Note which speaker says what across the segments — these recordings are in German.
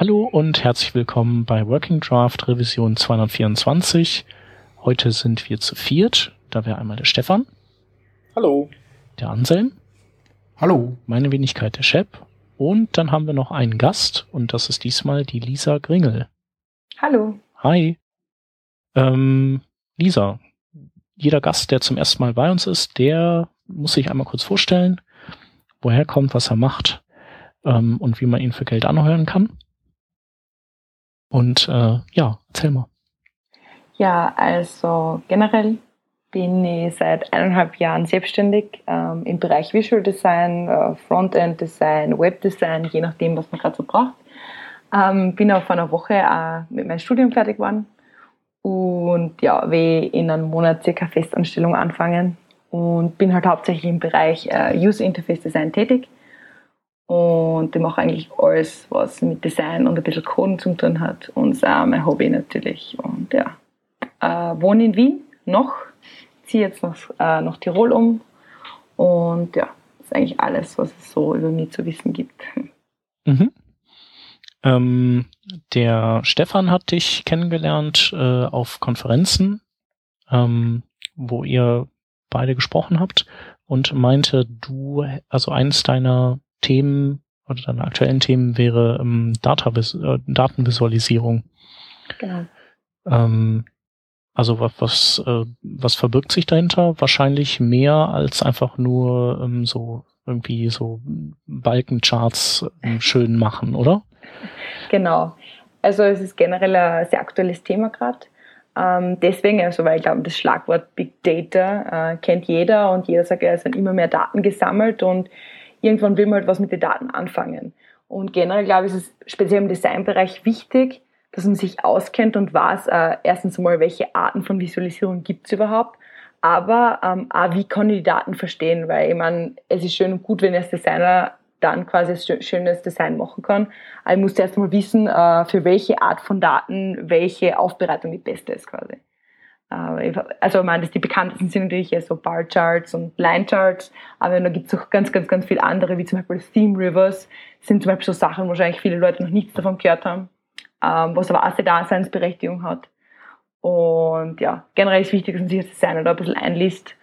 Speaker 1: Hallo und herzlich willkommen bei Working Draft Revision 224. Heute sind wir zu viert. Da wäre einmal der Stefan.
Speaker 2: Hallo.
Speaker 1: Der Anselm.
Speaker 3: Hallo.
Speaker 1: Meine Wenigkeit der Shep. Und dann haben wir noch einen Gast und das ist diesmal die Lisa Gringel.
Speaker 4: Hallo.
Speaker 1: Hi. Ähm, Lisa, jeder Gast, der zum ersten Mal bei uns ist, der muss sich einmal kurz vorstellen, woher kommt, was er macht ähm, und wie man ihn für Geld anheuern kann. Und äh, ja, erzähl mal.
Speaker 4: Ja, also generell bin ich seit eineinhalb Jahren selbstständig ähm, im Bereich Visual Design, äh, Frontend Design, Web Design, je nachdem, was man gerade so braucht. Ähm, bin auch vor einer Woche äh, mit meinem Studium fertig geworden und ja, will in einem Monat circa Festanstellung anfangen und bin halt hauptsächlich im Bereich äh, User Interface Design tätig und ich mache eigentlich alles, was mit Design und ein bisschen Coden zu tun hat. Und ist auch mein Hobby natürlich. Und ja, äh, wohne in Wien noch, ziehe jetzt nach, äh, nach Tirol um. Und ja, das ist eigentlich alles, was es so über mich zu wissen gibt.
Speaker 1: Mhm. Ähm, der Stefan hat dich kennengelernt äh, auf Konferenzen, ähm, wo ihr beide gesprochen habt und meinte, du, also eines deiner Themen oder deine aktuellen Themen wäre ähm, Data äh, Datenvisualisierung.
Speaker 4: Genau.
Speaker 1: Ähm, also was, was, äh, was verbirgt sich dahinter? Wahrscheinlich mehr als einfach nur ähm, so irgendwie so Balkencharts ähm, schön machen, oder?
Speaker 4: Genau. Also es ist generell ein sehr aktuelles Thema gerade. Ähm, deswegen, also weil ich glaube, das Schlagwort Big Data äh, kennt jeder und jeder sagt, ja, es sind immer mehr Daten gesammelt und irgendwann will man halt was mit den Daten anfangen. Und generell glaube ich, ist es speziell im Designbereich wichtig, dass man sich auskennt und weiß, äh, erstens mal, welche Arten von Visualisierung gibt es überhaupt, aber ähm, auch, wie kann ich die Daten verstehen, weil ich meine, es ist schön und gut, wenn ich als Designer dann quasi ein schönes Design machen kann. Aber ich muss zuerst mal wissen, äh, für welche Art von Daten welche Aufbereitung die beste ist quasi. Äh, also ich meine, die bekanntesten sind natürlich so Bar Charts und Line Charts, aber da gibt es auch ganz, ganz, ganz viele andere, wie zum Beispiel Theme Rivers, sind zum Beispiel so Sachen, wo wahrscheinlich viele Leute noch nichts davon gehört haben, ähm, was aber auch eine Daseinsberechtigung hat. Und ja, generell ist wichtig, dass man sich das Design da ein bisschen einliest.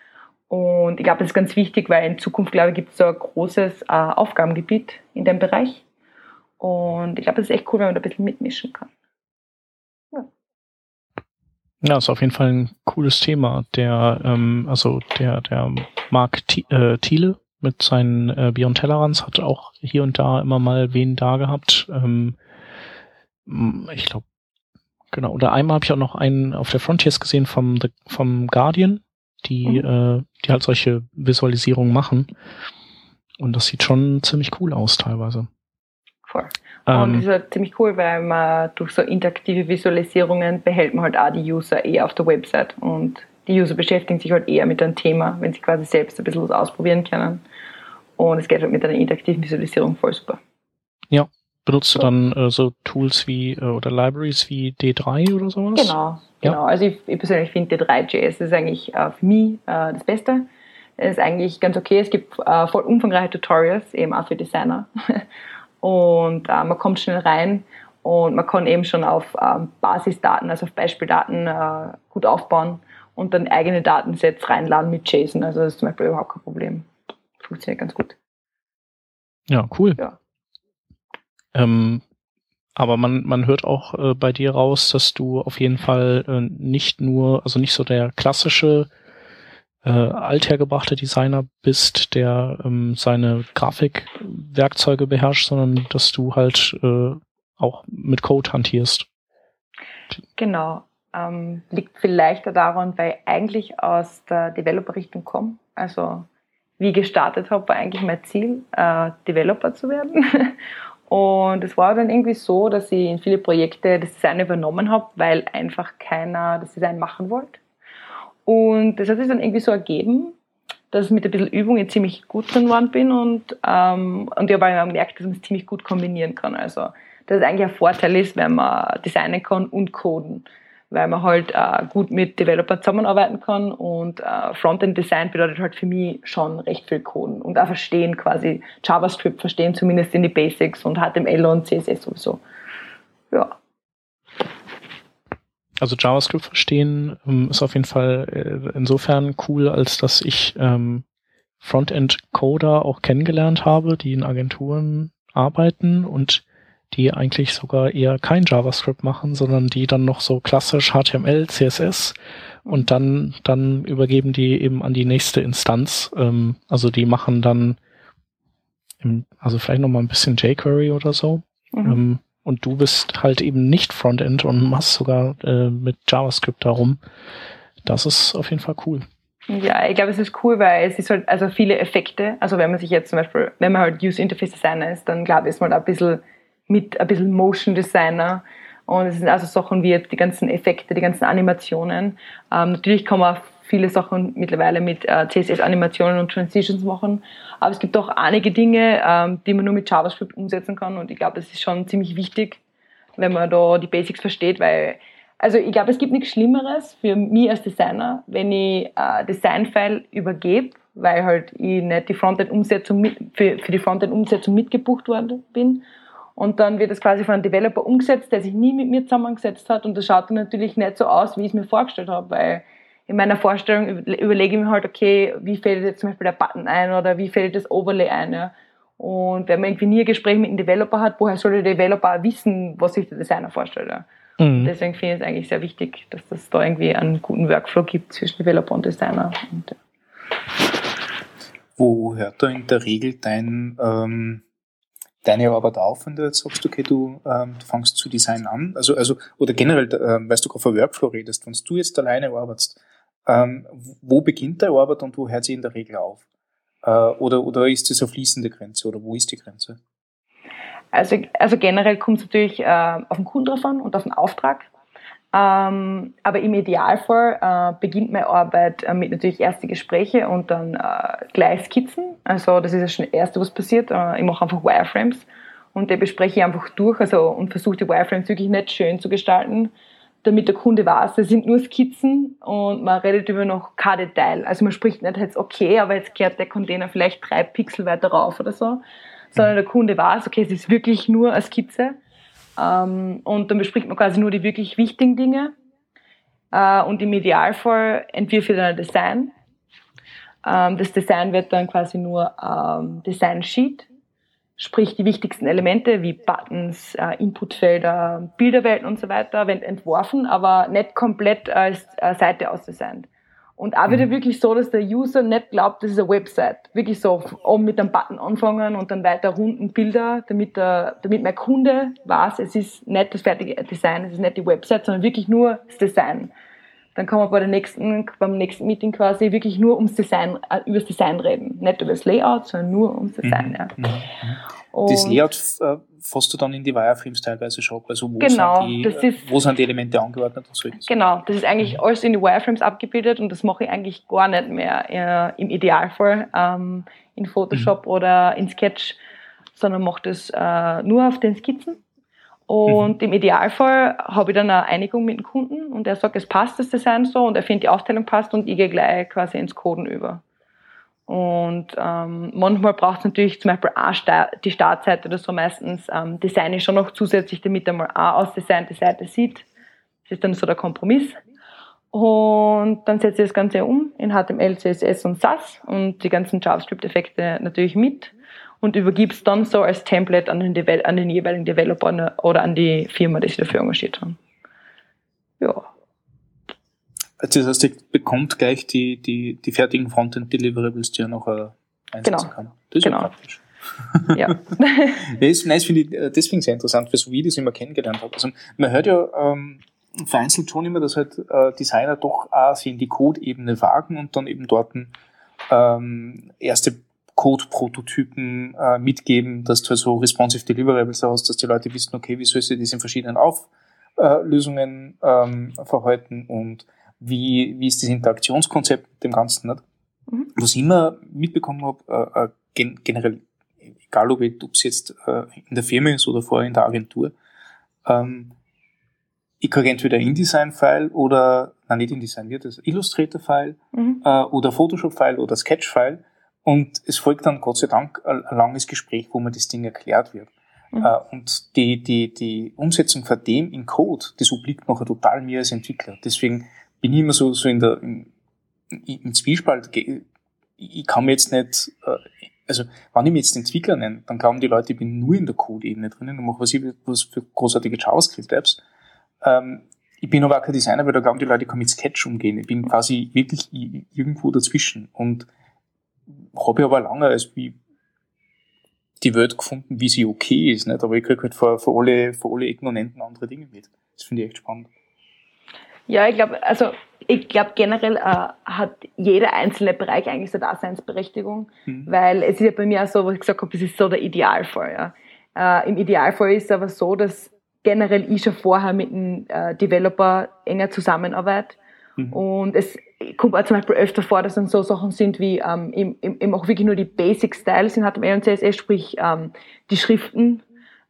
Speaker 4: Und ich glaube, das ist ganz wichtig, weil in Zukunft, glaube ich, gibt es so ein großes äh, Aufgabengebiet in dem Bereich. Und ich glaube, das ist echt cool, wenn man da ein bisschen mitmischen kann.
Speaker 1: Ja. Ist auf jeden Fall ein cooles Thema. Der, ähm, also der, der Marc äh, Thiele mit seinen äh, Beyond Tellerrands hat auch hier und da immer mal wen da gehabt. Ähm, ich glaube, Genau, oder einmal habe ich auch noch einen auf der Frontiers gesehen vom, vom Guardian, die, mhm. äh, die halt solche Visualisierungen machen. Und das sieht schon ziemlich cool aus teilweise.
Speaker 4: Voll. Ähm, und das ist halt ziemlich cool, weil man durch so interaktive Visualisierungen behält man halt auch die User eher auf der Website und die User beschäftigen sich halt eher mit einem Thema, wenn sie quasi selbst ein bisschen was ausprobieren können. Und es geht halt mit einer interaktiven Visualisierung voll super.
Speaker 1: Ja, Benutzt du dann äh, so Tools wie äh, oder Libraries wie D3 oder sowas?
Speaker 4: Genau, ja. genau. Also ich, ich persönlich finde D3.js ist eigentlich äh, für mich äh, das Beste. Es ist eigentlich ganz okay. Es gibt äh, voll umfangreiche Tutorials, eben auch für Designer. und äh, man kommt schnell rein und man kann eben schon auf ähm, Basisdaten, also auf Beispieldaten äh, gut aufbauen und dann eigene Datensets reinladen mit JSON. Also das ist zum Beispiel überhaupt kein Problem. Funktioniert ganz gut.
Speaker 1: Ja, cool. Ja. Ähm, aber man, man hört auch äh, bei dir raus, dass du auf jeden Fall äh, nicht nur, also nicht so der klassische äh, althergebrachte Designer bist, der ähm, seine Grafikwerkzeuge beherrscht, sondern dass du halt äh, auch mit Code hantierst.
Speaker 4: Genau. Ähm, liegt vielleicht daran, weil ich eigentlich aus der Developer-Richtung komme. Also wie gestartet habe, war eigentlich mein Ziel, äh, Developer zu werden. Und es war dann irgendwie so, dass ich in viele Projekte das Design übernommen habe, weil einfach keiner das Design machen wollte. Und das hat sich dann irgendwie so ergeben, dass ich mit ein bisschen Übung jetzt ziemlich gut drin geworden bin und, ähm, und ich habe auch gemerkt, dass man es ziemlich gut kombinieren kann. Also, dass es eigentlich ein Vorteil ist, wenn man designen kann und coden weil man halt äh, gut mit Developern zusammenarbeiten kann und äh, Frontend Design bedeutet halt für mich schon recht viel Coden und auch verstehen quasi JavaScript verstehen zumindest in die Basics und HTML und CSS sowieso. Ja.
Speaker 1: Also JavaScript verstehen ähm, ist auf jeden Fall äh, insofern cool, als dass ich ähm, Frontend-Coder auch kennengelernt habe, die in Agenturen arbeiten und die eigentlich sogar eher kein JavaScript machen, sondern die dann noch so klassisch HTML, CSS und dann, dann übergeben die eben an die nächste Instanz. Ähm, also die machen dann, im, also vielleicht noch mal ein bisschen jQuery oder so. Mhm. Ähm, und du bist halt eben nicht Frontend und machst sogar äh, mit JavaScript darum. Das ist auf jeden Fall cool.
Speaker 4: Ja, ich glaube, es ist cool, weil es ist halt also viele Effekte. Also wenn man sich jetzt zum Beispiel, wenn man halt User Interface Designer ist, dann glaube ich, ist man da ein bisschen mit ein bisschen Motion Designer. Und es sind also Sachen wie die ganzen Effekte, die ganzen Animationen. Ähm, natürlich kann man viele Sachen mittlerweile mit äh, CSS-Animationen und Transitions machen. Aber es gibt auch einige Dinge, ähm, die man nur mit JavaScript umsetzen kann. Und ich glaube, das ist schon ziemlich wichtig, wenn man da die Basics versteht, weil also ich glaube, es gibt nichts Schlimmeres für mich als Designer, wenn ich äh, Designfile übergebe, weil halt ich nicht die Frontend-Umsetzung mit, für, für die Frontend-Umsetzung mitgebucht worden bin. Und dann wird es quasi von einem Developer umgesetzt, der sich nie mit mir zusammengesetzt hat. Und das schaut dann natürlich nicht so aus, wie ich es mir vorgestellt habe, weil in meiner Vorstellung überlege ich mir halt, okay, wie fällt jetzt zum Beispiel der Button ein oder wie fällt das Overlay ein. Ja? Und wenn man irgendwie nie ein Gespräch mit einem Developer hat, woher soll der Developer wissen, was sich der Designer vorstellt? Ja? Mhm. Deswegen finde ich es eigentlich sehr wichtig, dass es da irgendwie einen guten Workflow gibt zwischen Developer und Designer. Und, ja.
Speaker 2: Wo hört da in der Regel dein, ähm, deine Arbeit auf, wenn du jetzt sagst, okay, du, ähm, du fängst zu Design an? Also, also, oder generell, ähm, weißt du gerade von Workflow redest, wenn du jetzt alleine arbeitest, ähm, wo beginnt deine Arbeit und wo hört sie in der Regel auf? Äh, oder, oder ist das eine fließende Grenze oder wo ist die Grenze?
Speaker 4: Also, also generell kommt es natürlich äh, auf den Kunden drauf an und auf den Auftrag. Ähm, aber im Idealfall äh, beginnt meine Arbeit äh, mit natürlich erste Gespräche und dann äh, gleich Skizzen. Also das ist das schon das Erste, was passiert. Äh, ich mache einfach Wireframes und die bespreche ich einfach durch also, und versuche die Wireframes wirklich nicht schön zu gestalten, damit der Kunde weiß, das sind nur Skizzen und man redet über noch kein Detail. Also man spricht nicht jetzt, okay, aber jetzt kehrt der Container vielleicht drei Pixel weiter rauf oder so, sondern der Kunde weiß, okay, es ist wirklich nur eine Skizze. Ähm, und dann bespricht man quasi nur die wirklich wichtigen Dinge. Äh, und im Idealfall entwirft dann ein Design. Ähm, das Design wird dann quasi nur ähm, Design Sheet, sprich die wichtigsten Elemente wie Buttons, äh, Inputfelder, Bilderwelten und so weiter, werden entworfen, aber nicht komplett als äh, Seite ausdesignt. Und auch wieder mhm. wirklich so, dass der User nicht glaubt, das ist eine Website. Wirklich so, oben mit einem Button anfangen und dann weiter runden Bilder, damit, der, damit mein Kunde weiß, es ist nicht das fertige Design, es ist nicht die Website, sondern wirklich nur das Design. Dann kann man bei der nächsten, beim nächsten Meeting quasi wirklich nur ums Design, äh, über das Design reden. Nicht über das Layout, sondern nur ums Design, mhm. ja. Mhm.
Speaker 2: Das Layout äh, fasst du dann in die Wireframes teilweise schon Also wo,
Speaker 4: genau,
Speaker 2: sind, die, ist, wo sind die Elemente angeordnet und so?
Speaker 4: Genau, das ist eigentlich mhm. alles in die Wireframes abgebildet und das mache ich eigentlich gar nicht mehr äh, im Idealfall ähm, in Photoshop mhm. oder in Sketch, sondern mache das äh, nur auf den Skizzen. Und mhm. im Idealfall habe ich dann eine Einigung mit dem Kunden und er sagt, es passt das Design so und er findet die Aufteilung passt und ich gehe gleich quasi ins Coden über. Und ähm, manchmal braucht es natürlich zum Beispiel auch die Startseite oder so meistens ähm, Design ich schon noch zusätzlich, damit er mal eine ausdesignte Seite sieht. Das ist dann so der Kompromiss. Und dann setze ich das Ganze um in HTML, CSS und SAS und die ganzen JavaScript-Effekte natürlich mit und übergib es dann so als Template an den, an den jeweiligen Developer oder an die Firma, die sich dafür engagiert haben. Ja.
Speaker 2: Also das heißt, ihr bekommt gleich die, die, die fertigen Frontend-Deliverables, die ihr noch äh, einsetzen
Speaker 4: genau. kann. Das ist genau. ja praktisch. Ja.
Speaker 2: das, das finde ich äh, deswegen sehr interessant, weil so wie ich das immer kennengelernt habe. Also man hört ja ähm, vereinzelt schon immer, dass halt äh, Designer doch auch sie in die Code-Ebene wagen und dann eben dort ähm, erste Code-Prototypen äh, mitgeben, dass du also responsive Deliverables hast, dass die Leute wissen, okay, wie soll sie das in verschiedenen Auflösungen ähm, verhalten und wie, wie ist das Interaktionskonzept mit dem Ganzen nicht? Mhm. Was ich immer mitbekommen habe, äh, äh gen generell, egal ob es jetzt äh, in der Firma ist oder vorher in der Agentur, ähm, ich kriege entweder InDesign-File oder, nein, nicht InDesign, wird das Illustrator-File mhm. äh, oder Photoshop-File oder Sketch-File und es folgt dann Gott sei Dank ein, langes Gespräch, wo mir das Ding erklärt wird. Mhm. Äh, und die, die, die Umsetzung von dem in Code, das obliegt nachher total mir als Entwickler. Deswegen bin ich immer so, so in der, in, im Zwiespalt. Ich kann mir jetzt nicht, äh, also, wenn ich mich jetzt Entwickler nenne, dann glauben die Leute, ich bin nur in der Code-Ebene drinnen und mache was, ich, was für großartige JavaScript-Apps. Ähm, ich bin aber auch kein Designer, weil da glauben die Leute, ich kann mit Sketch umgehen. Ich bin quasi wirklich irgendwo dazwischen und habe aber lange als wie die Welt gefunden, wie sie okay ist, nicht? aber ich kriege halt vor, vor, alle, vor alle Ecken und Enden andere Dinge mit. Das finde ich echt spannend.
Speaker 4: Ja, ich glaube, also ich glaube generell äh, hat jeder einzelne Bereich eigentlich seine Daseinsberechtigung, mhm. weil es ist ja bei mir auch so, wo ich gesagt habe, das ist so der Idealfall. Ja. Äh, Im Idealfall ist es aber so, dass generell ich schon vorher mit einem äh, Developer enger zusammenarbeite mhm. und es kommt auch zum Beispiel öfter vor, dass dann so Sachen sind wie ähm, eben, eben auch wirklich nur die Basic Styles halt im und CSS, sprich ähm, die Schriften,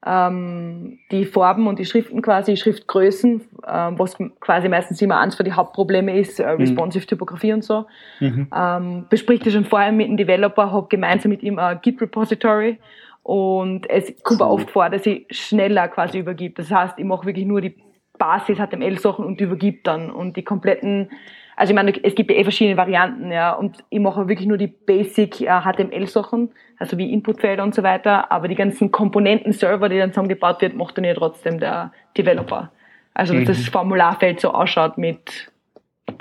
Speaker 4: ähm, die Farben und die Schriften quasi, Schriftgrößen, ähm, was quasi meistens immer eins von die Hauptprobleme ist, äh, mhm. responsive Typografie und so. Mhm. Ähm, bespricht das schon vorher mit dem Developer, habe gemeinsam mit ihm ein Git Repository und es kommt auch oft vor, dass ich schneller quasi übergibt. Das heißt, ich mache wirklich nur die Basis HTML-Sachen und übergibt dann und die kompletten also ich meine, es gibt ja eh verschiedene Varianten, ja, und ich mache wirklich nur die Basic äh, HTML-Sachen, also wie Inputfelder und so weiter, aber die ganzen Komponenten-Server, die dann zusammengebaut wird, macht dann ja trotzdem der Developer. Also dass mhm. das Formularfeld so ausschaut mit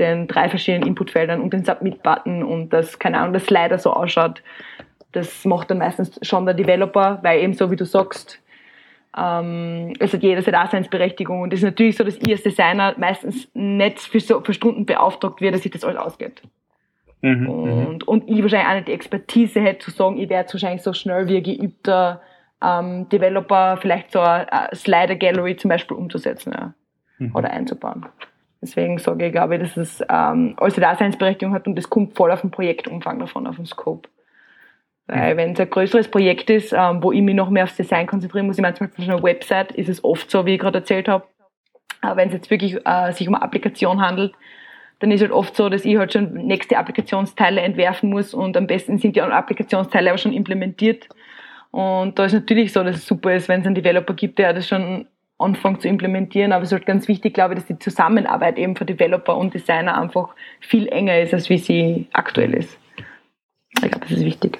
Speaker 4: den drei verschiedenen Inputfeldern und den Submit-Button und das, keine Ahnung, das Slider so ausschaut, das macht dann meistens schon der Developer, weil eben so wie du sagst, es hat jeder seine Daseinsberechtigung und es ist natürlich so, dass ich als Designer meistens nicht für, so, für Stunden beauftragt werde, dass sich das alles ausgeht. Mhm, und, und ich wahrscheinlich auch nicht die Expertise hätte zu sagen, ich werde wahrscheinlich so schnell wie ein geübter ähm, Developer vielleicht so eine Slider Gallery zum Beispiel umzusetzen ja, mhm. oder einzubauen. Deswegen sage ich, glaube ich, dass es ähm, alles eine Daseinsberechtigung hat und das kommt voll auf den Projektumfang davon, auf den Scope. Weil wenn es ein größeres Projekt ist, ähm, wo ich mich noch mehr aufs Design konzentrieren muss, ich meine zum Beispiel eine Website, ist es oft so, wie ich gerade erzählt habe. Aber wenn es jetzt wirklich äh, sich um eine Applikation handelt, dann ist halt oft so, dass ich halt schon nächste Applikationsteile entwerfen muss und am besten sind die Applikationsteile aber schon implementiert. Und da ist natürlich so, dass es super ist, wenn es einen Developer gibt, der das schon anfängt zu implementieren. Aber es ist halt ganz wichtig, glaube ich, dass die Zusammenarbeit eben für Developer und Designer einfach viel enger ist, als wie sie aktuell ist. Ich glaube, das ist wichtig.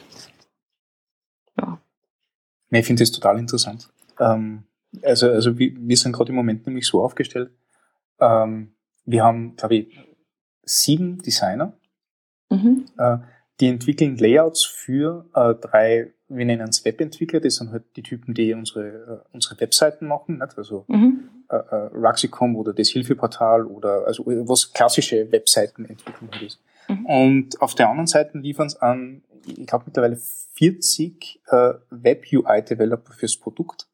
Speaker 2: Ich finde das total interessant. Ähm, also, also wir, wir sind gerade im Moment nämlich so aufgestellt. Ähm, wir haben, glaube ich, sieben Designer, mhm. äh, die entwickeln Layouts für äh, drei, wir nennen es Webentwickler, das sind halt die Typen, die unsere, äh, unsere Webseiten machen, nicht? also mhm. äh, äh, Ruxicom oder das Hilfeportal oder also was klassische Webseitenentwicklung halt ist. Mhm. Und auf der anderen Seite liefern sie an ich glaube mittlerweile 40 äh, Web-UI-Developer fürs Produkt,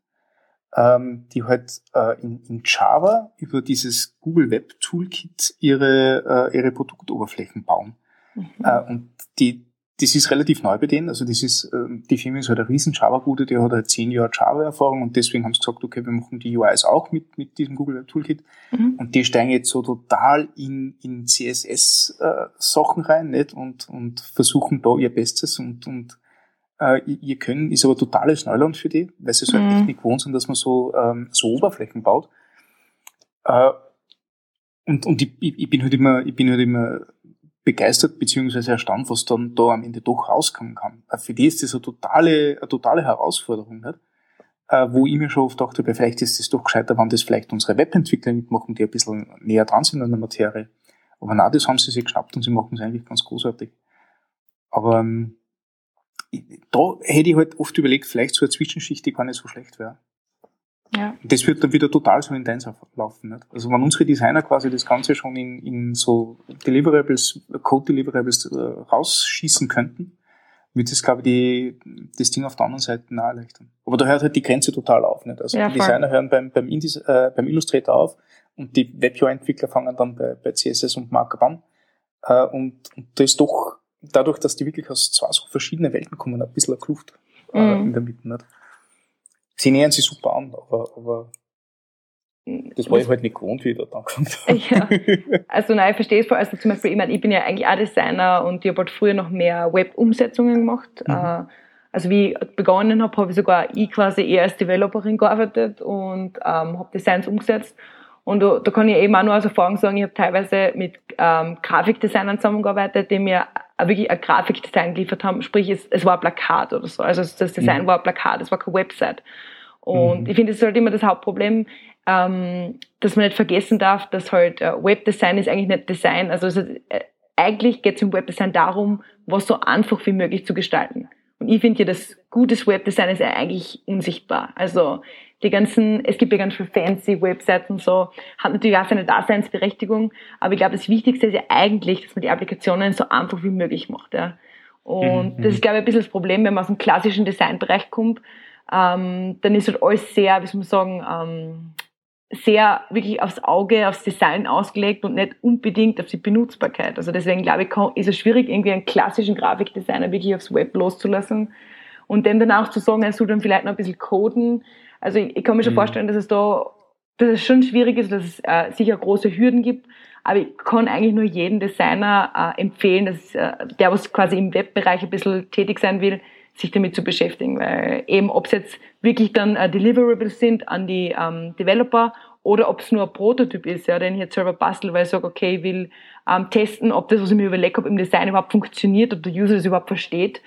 Speaker 2: ähm, die halt äh, in, in Java über dieses Google Web Toolkit ihre, äh, ihre Produktoberflächen bauen. Mhm. Äh, und die, das ist relativ neu bei denen. Also das ist, äh, die Firma ist halt eine riesen Java-Bude, die hat halt zehn Jahre Java-Erfahrung und deswegen haben sie gesagt, okay, wir machen die UIs auch mit, mit diesem Google Web Toolkit. Mhm. Und die steigen jetzt so total in, in CSS-Sachen äh, rein, nicht? Und, und versuchen da ihr Bestes und, und äh, ihr Können ist aber totales Neuland für die, weil sie so halt mhm. echt nicht gewohnt sind, dass man so, ähm, so Oberflächen baut. Äh, und, und ich, ich bin halt immer, ich bin halt immer begeistert beziehungsweise erstaunt, was dann da am Ende doch rauskommen kann. Äh, für die ist das eine totale, eine totale Herausforderung, nicht? Äh, wo ich mir schon oft dachte, vielleicht ist es doch gescheiter, wenn das vielleicht unsere Webentwickler mitmachen, die ein bisschen näher dran sind an der Materie. Aber na, das haben sie sich geschnappt und sie machen es eigentlich ganz großartig. Aber ähm, da hätte ich halt oft überlegt, vielleicht so eine Zwischenschicht, die gar nicht so schlecht wäre. Ja. Das wird dann wieder total so intens laufen. Nicht? Also wenn unsere Designer quasi das Ganze schon in, in so Deliverables, Code-Deliverables äh, rausschießen könnten, wird das, glaube ich, die, das Ding auf der anderen Seite nahe erleichtern. Aber da hört halt die Grenze total auf. Nicht? Also ja, die Designer hören beim, beim, Indis, äh, beim Illustrator auf und die WebUI-Entwickler fangen dann bei, bei CSS und Markup an. Äh, und, und da ist doch, dadurch, dass die wirklich aus zwei so verschiedenen Welten kommen, ein bisschen eine Kluft äh, mhm. in der Mitte. Nicht? Sie nähern sich super an, aber, aber das war ich halt nicht gewohnt, wie ich dort angefangen
Speaker 4: habe. Ja. Also nein, ich verstehe es voll. Also zum Beispiel, ich meine, ich bin ja eigentlich auch Designer und ich habe halt früher noch mehr Web-Umsetzungen gemacht. Mhm. Äh, Also wie ich begonnen habe, habe ich sogar ich quasi eher als Developerin gearbeitet und ähm, habe Designs umgesetzt. Und da, da kann ich eben auch nur aus Erfahrung sagen, ich habe teilweise mit ähm, Grafikdesignern zusammengearbeitet, die mir wirklich ein Grafikdesign geliefert haben. Sprich, es, es war ein Plakat oder so. Also das Design mhm. war ein Plakat, es war keine Website. Und mhm. ich finde, das ist halt immer das Hauptproblem, ähm, dass man nicht vergessen darf, dass halt äh, Webdesign ist eigentlich nicht Design. Also es, äh, eigentlich geht es im Webdesign darum, was so einfach wie möglich zu gestalten. Und ich finde ja, das gutes Webdesign ist ja eigentlich unsichtbar. Also die ganzen, es gibt ja ganz viele fancy Websites und so, hat natürlich auch seine Daseinsberechtigung, aber ich glaube, das Wichtigste ist ja eigentlich, dass man die Applikationen so einfach wie möglich macht. Ja. Und mhm. das ist, glaube ich, ein bisschen das Problem, wenn man aus dem klassischen Designbereich kommt, ähm, dann ist halt alles sehr, wie soll man sagen, ähm, sehr wirklich aufs Auge, aufs Design ausgelegt und nicht unbedingt auf die Benutzbarkeit. Also deswegen glaube ich, ist es schwierig, irgendwie einen klassischen Grafikdesigner wirklich aufs Web loszulassen und dem dann auch zu sagen, er soll dann vielleicht noch ein bisschen coden. Also ich, ich kann mir schon mhm. vorstellen, dass es da, dass es schon schwierig ist, dass es äh, sicher große Hürden gibt. Aber ich kann eigentlich nur jeden Designer äh, empfehlen, dass äh, der, was quasi im Webbereich ein bisschen tätig sein will, sich damit zu beschäftigen, weil eben ob es jetzt wirklich dann äh, Deliverables sind an die ähm, Developer oder ob es nur ein Prototyp ist, ja, den ich jetzt selber bastel, weil ich sage, okay, ich will ähm, testen, ob das, was ich mir überlegt habe, im Design überhaupt funktioniert, ob der User das überhaupt versteht,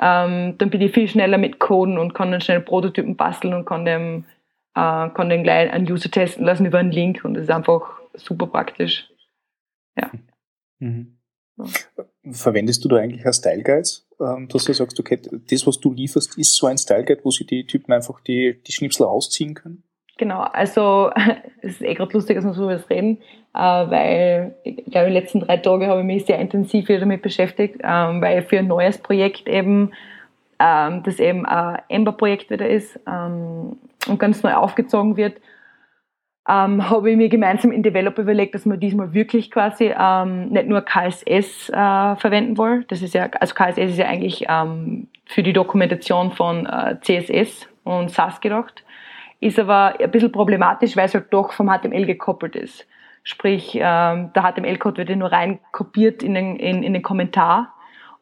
Speaker 4: ähm, dann bin ich viel schneller mit Coden und kann dann schnell Prototypen basteln und kann dem, äh, kann den gleich einen User testen lassen über einen Link und das ist einfach super praktisch. Ja.
Speaker 2: Mhm. Verwendest du da eigentlich ein Style Guides, dass du sagst, okay, das, was du lieferst, ist so ein Style Guide, wo sich die Typen einfach die, die Schnipsel rausziehen können?
Speaker 4: Genau, also es ist eh gerade lustig, dass wir so das reden, äh, weil ich glaube, die letzten drei Tage habe ich mich sehr intensiv wieder damit beschäftigt, ähm, weil für ein neues Projekt eben, ähm, das eben ein Ember-Projekt wieder ist ähm, und ganz neu aufgezogen wird, ähm, habe ich mir gemeinsam in Developer überlegt, dass wir diesmal wirklich quasi ähm, nicht nur KSS äh, verwenden wollen. Das ist ja, also KSS ist ja eigentlich ähm, für die Dokumentation von äh, CSS und SAS gedacht, ist aber ein bisschen problematisch, weil es halt doch vom HTML gekoppelt ist. Sprich, ähm, der HTML-Code wird ja nur rein kopiert in den, in, in den Kommentar.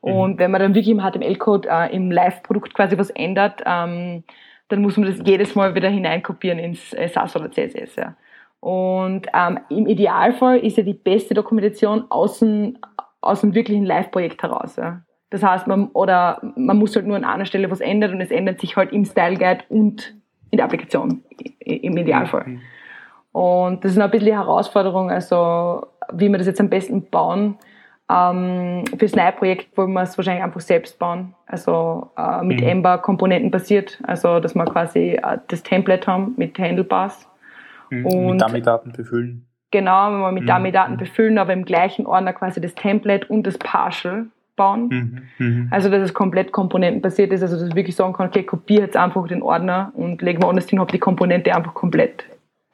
Speaker 4: Mhm. Und mhm. wenn man dann wirklich im HTML-Code äh, im Live-Produkt quasi was ändert, ähm, dann muss man das jedes Mal wieder hineinkopieren ins äh, SAS oder CSS. Ja. Und ähm, im Idealfall ist ja die beste Dokumentation aus dem, aus dem wirklichen Live-Projekt heraus. Ja. Das heißt, man, oder man muss halt nur an einer Stelle was ändern und es ändert sich halt im Style Guide und in der Applikation im Idealfall. Mhm. Und das ist ein bisschen die Herausforderung, also wie wir das jetzt am besten bauen. Ähm, fürs neue Projekt wollen wir es wahrscheinlich einfach selbst bauen, also äh, mit mhm. Ember Komponenten basiert, also dass wir quasi äh, das Template haben mit Handlebars.
Speaker 2: Mhm. Und mit Dummy-Daten befüllen.
Speaker 4: Genau, wenn wir mit mhm. Dummy-Daten mhm. befüllen, aber im gleichen Ordner quasi das Template und das Partial bauen. Mhm. Mhm. Also dass es komplett komponentenbasiert ist, also dass ich wirklich sagen kann, okay, kopiere jetzt einfach den Ordner und lege mal anders hin, habe die Komponente einfach komplett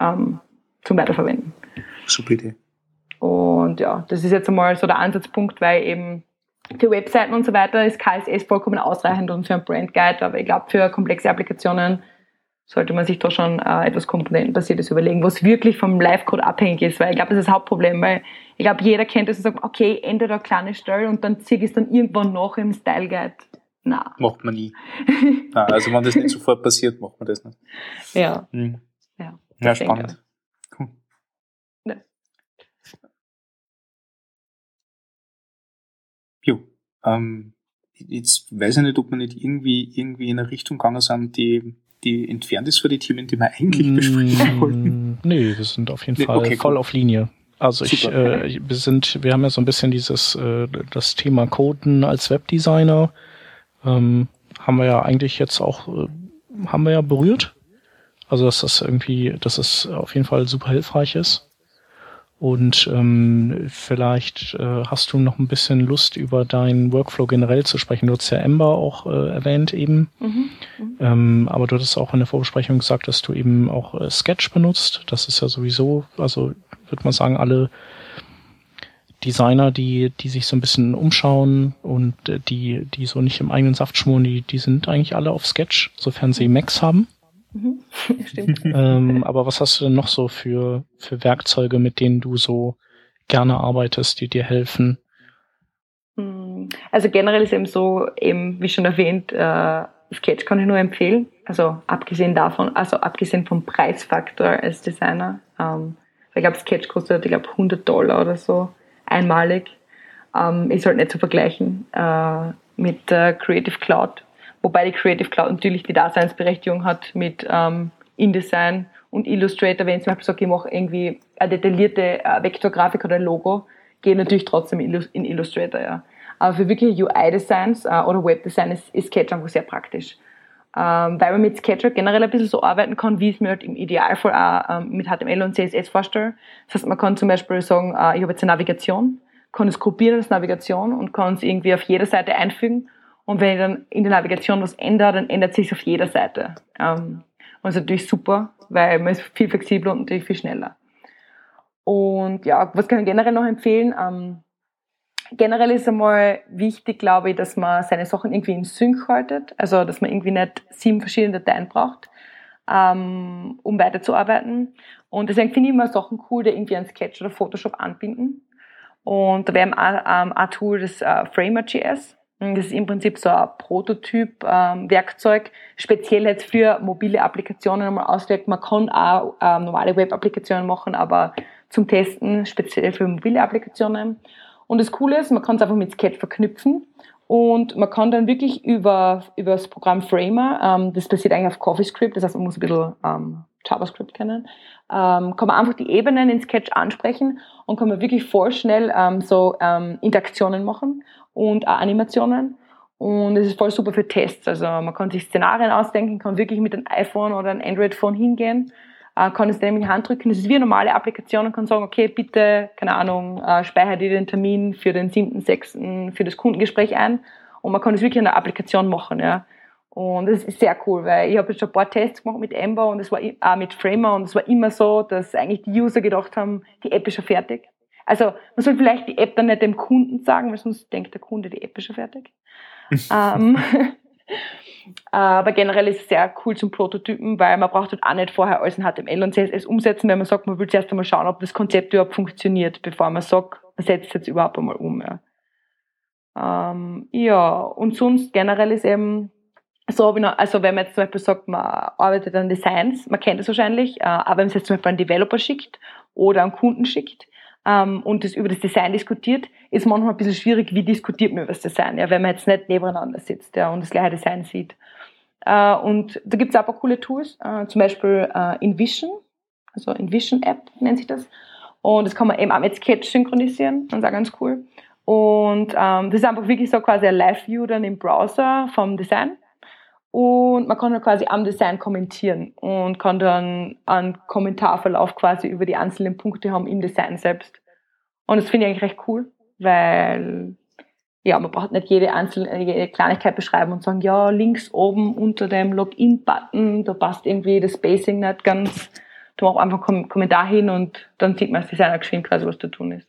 Speaker 4: ähm, zum Weiterverwenden.
Speaker 2: Super Idee.
Speaker 4: Und ja, das ist jetzt einmal so der Ansatzpunkt, weil eben für Webseiten und so weiter ist KSS vollkommen ausreichend und für ein Brand Guide, aber ich glaube, für komplexe Applikationen sollte man sich da schon äh, etwas Komponentenbasiertes überlegen, was wirklich vom Live-Code abhängig ist, weil ich glaube, das ist das Hauptproblem, weil ich glaube, jeder kennt das und sagt, okay, ändere da kleine Stelle und dann ziehe ich es dann irgendwann noch im Style Guide. Na.
Speaker 2: Macht man nie. Nein, also wenn das nicht sofort passiert, macht man das nicht.
Speaker 4: Ja. Mhm. Ja,
Speaker 2: ja spannend. Ähm, jetzt weiß ich nicht, ob wir nicht irgendwie, irgendwie in eine Richtung gegangen sind, die, die entfernt ist von den Themen, die wir eigentlich mm, besprechen wollten.
Speaker 1: Nee, wir sind auf jeden nee, Fall okay, voll cool. auf Linie. Also ich, äh, wir sind, wir haben ja so ein bisschen dieses, äh, das Thema Coden als Webdesigner, ähm, haben wir ja eigentlich jetzt auch, äh, haben wir ja berührt. Also dass das irgendwie, dass es auf jeden Fall super hilfreich ist. Und ähm, vielleicht äh, hast du noch ein bisschen Lust, über deinen Workflow generell zu sprechen. Du hast ja Ember auch äh, erwähnt eben. Mhm. Mhm. Ähm, aber du hattest auch in der Vorbesprechung gesagt, dass du eben auch äh, Sketch benutzt. Das ist ja sowieso, also würde man sagen, alle Designer, die, die sich so ein bisschen umschauen und äh, die, die so nicht im eigenen Saft schmoren, die, die sind eigentlich alle auf Sketch, sofern sie Macs haben. Mhm. Stimmt. ähm, aber was hast du denn noch so für, für Werkzeuge, mit denen du so gerne arbeitest, die dir helfen?
Speaker 4: Hm, Also generell ist eben so, eben wie schon erwähnt, äh, Sketch kann ich nur empfehlen. Also abgesehen davon, also abgesehen vom Preisfaktor als Designer. Ähm, ich glaube, Sketch kostet, ich glaube, 100 Dollar oder so einmalig. Ähm, ist halt nicht zu vergleichen äh, mit äh, Creative Cloud. Wobei die Creative Cloud natürlich die Daseinsberechtigung hat mit ähm, InDesign und Illustrator. Wenn ich zum Beispiel sage, ich mache irgendwie eine detaillierte äh, Vektorgrafik oder ein Logo, gehe natürlich trotzdem in Illustrator, ja. Aber für wirklich UI-Designs äh, oder Web-Design ist, ist Sketch einfach sehr praktisch. Ähm, weil man mit Sketch generell ein bisschen so arbeiten kann, wie es mir halt im Idealfall auch ähm, mit HTML und CSS vorstelle. Das heißt, man kann zum Beispiel sagen, äh, ich habe jetzt eine Navigation, kann es kopieren als Navigation und kann es irgendwie auf jeder Seite einfügen. Und wenn ich dann in der Navigation was ändere, dann ändert sich auf jeder Seite. Ähm, und das ist natürlich super, weil man ist viel flexibler und natürlich viel schneller. Und ja, was kann ich generell noch empfehlen? Ähm, generell ist einmal wichtig, glaube ich, dass man seine Sachen irgendwie in Sync haltet. Also, dass man irgendwie nicht sieben verschiedene Dateien braucht, ähm, um weiterzuarbeiten. Und deswegen finde ich immer Sachen cool, die irgendwie an Sketch oder Photoshop anbinden. Und da wäre ein, Tool das äh, Framer.js. Das ist im Prinzip so ein Prototyp-Werkzeug, ähm, speziell jetzt für mobile Applikationen einmal ausgelegt. Man kann auch ähm, normale Web-Applikationen machen, aber zum Testen speziell für mobile Applikationen. Und das Coole ist, man kann es einfach mit Sketch verknüpfen und man kann dann wirklich über, über das Programm Framer, ähm, das basiert eigentlich auf CoffeeScript, das heißt, man muss ein bisschen ähm, JavaScript kennen, ähm, kann man einfach die Ebenen in Sketch ansprechen und kann man wirklich voll schnell ähm, so Interaktionen machen und auch Animationen. Und es ist voll super für Tests. Also man kann sich Szenarien ausdenken, kann wirklich mit einem iPhone oder einem Android-Phone hingehen äh, kann es dann in die Hand drücken. Das ist wie eine normale Applikation und kann sagen, okay, bitte, keine Ahnung, äh, speichere dir den Termin für den 7.6. für das Kundengespräch ein. Und man kann das wirklich in der Applikation machen, ja. Und das ist sehr cool, weil ich habe jetzt schon ein paar Tests gemacht mit Ember und es war auch mit Framer und es war immer so, dass eigentlich die User gedacht haben, die App ist schon fertig. Also man soll vielleicht die App dann nicht dem Kunden sagen, weil sonst denkt der Kunde, die App ist schon fertig. ähm, aber generell ist es sehr cool zum Prototypen, weil man braucht halt auch nicht vorher alles in HTML und CSS umsetzen, wenn man sagt, man will zuerst einmal schauen, ob das Konzept überhaupt funktioniert, bevor man sagt, man setzt es jetzt überhaupt einmal um. Ja. Ähm, ja, und sonst generell ist eben so, also wenn man jetzt zum Beispiel sagt, man arbeitet an Designs, man kennt es wahrscheinlich, äh, aber wenn man es jetzt zum Beispiel einen Developer schickt oder einen Kunden schickt, ähm, und das über das Design diskutiert, ist manchmal ein bisschen schwierig, wie diskutiert man über das Design, ja, wenn man jetzt nicht nebeneinander sitzt ja, und das gleiche Design sieht. Äh, und da gibt es auch ein paar coole Tools, äh, zum Beispiel äh, InVision, also InVision App nennt sich das. Und das kann man eben auch mit Sketch synchronisieren, das ist auch ganz cool. Und ähm, das ist einfach wirklich so quasi ein Live-View dann im Browser vom Design. Und man kann dann quasi am Design kommentieren und kann dann einen Kommentarverlauf quasi über die einzelnen Punkte haben im Design selbst. Und das finde ich eigentlich recht cool, weil ja, man braucht nicht jede einzelne jede Kleinigkeit beschreiben und sagen, ja, links oben unter dem Login-Button, da passt irgendwie das Spacing nicht ganz. Du machst einfach einen Kommentar hin und dann sieht man als Designer geschwind quasi, was zu tun ist.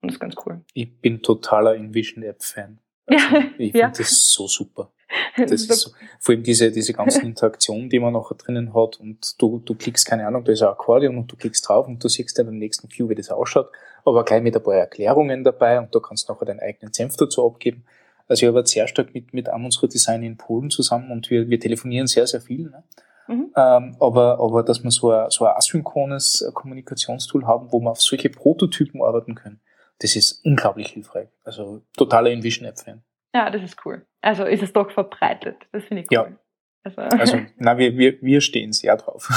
Speaker 4: Und das ist ganz cool.
Speaker 2: Ich bin totaler InVision-App-Fan. Also ja, ich finde ja. das so super. Das ist so, vor allem diese, diese ganzen Interaktionen, die man nachher drinnen hat und du, du klickst, keine Ahnung, da ist ein Akkordeon und du klickst drauf und du siehst dann im nächsten View, wie das ausschaut, aber gleich mit ein paar Erklärungen dabei und du kannst nachher deinen eigenen Senf dazu abgeben. Also ich arbeite sehr stark mit, mit einem unserer Designer in Polen zusammen und wir, wir telefonieren sehr, sehr viel. Ne? Mhm. Ähm, aber, aber dass wir so ein, so ein asynchrones Kommunikationstool haben, wo wir auf solche Prototypen arbeiten können, das ist unglaublich hilfreich. Also totaler InVision-App-Fan.
Speaker 4: Ja, das ist cool. Also ist es doch verbreitet. Das finde ich cool.
Speaker 2: Ja. Also, also na, wir, wir, wir stehen sehr drauf.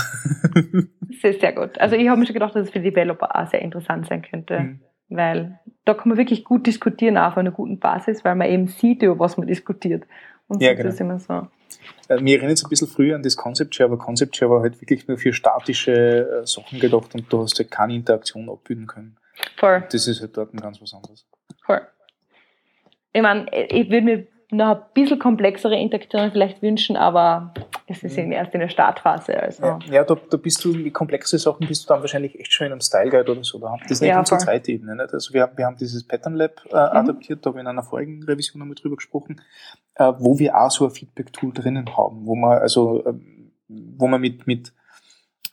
Speaker 4: sehr, sehr gut. Also ich habe mir schon gedacht, dass es für Developer auch sehr interessant sein könnte. Mhm. Weil da kann man wirklich gut diskutieren auf einer guten Basis, weil man eben sieht, über was man diskutiert. Und
Speaker 2: ja, genau. das ist immer so. Äh, mir erinnert es ein bisschen früher an das Concept Share, aber Concept Share war halt wirklich nur für statische äh, Sachen gedacht und du hast halt keine Interaktion abbilden können. Voll. Das ist halt dort ein ganz was anderes. Voll
Speaker 4: ich meine, ich würde mir noch ein bisschen komplexere Interaktionen vielleicht wünschen, aber es ist eben erst in der Startphase. Also.
Speaker 2: Ja, ja da, da bist du mit komplexen Sachen bist du dann wahrscheinlich echt schon in einem Style Guide oder so. Da. Das ist nicht ja, unsere zweite Ebene. Nicht? Also wir, wir haben dieses Pattern Lab äh, mhm. adaptiert, da habe ich in einer vorigen Revision nochmal drüber gesprochen, äh, wo wir auch so ein Feedback-Tool drinnen haben, wo man also äh, wo man mit, mit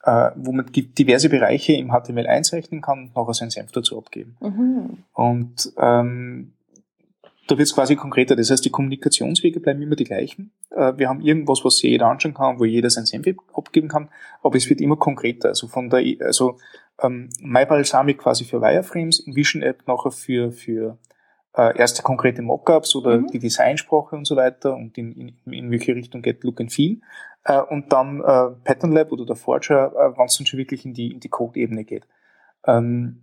Speaker 2: äh, wo man diverse Bereiche im HTML einzeichnen kann und nachher seinen Senf dazu abgeben. Mhm. Und ähm, da wird es quasi konkreter. Das heißt, die Kommunikationswege bleiben immer die gleichen. Äh, wir haben irgendwas, was jeder anschauen kann, wo jeder sein Senf abgeben kann, aber es wird immer konkreter. Also von der, also ähm, MyBalsamic quasi für Wireframes, Vision App nachher für, für äh, erste konkrete Mockups oder mhm. die Designsprache und so weiter und in, in, in welche Richtung geht Look and Feel. Äh, und dann äh, Pattern Lab oder der Forger, äh, wenn es dann schon wirklich in die, in die Code-Ebene geht. Ähm,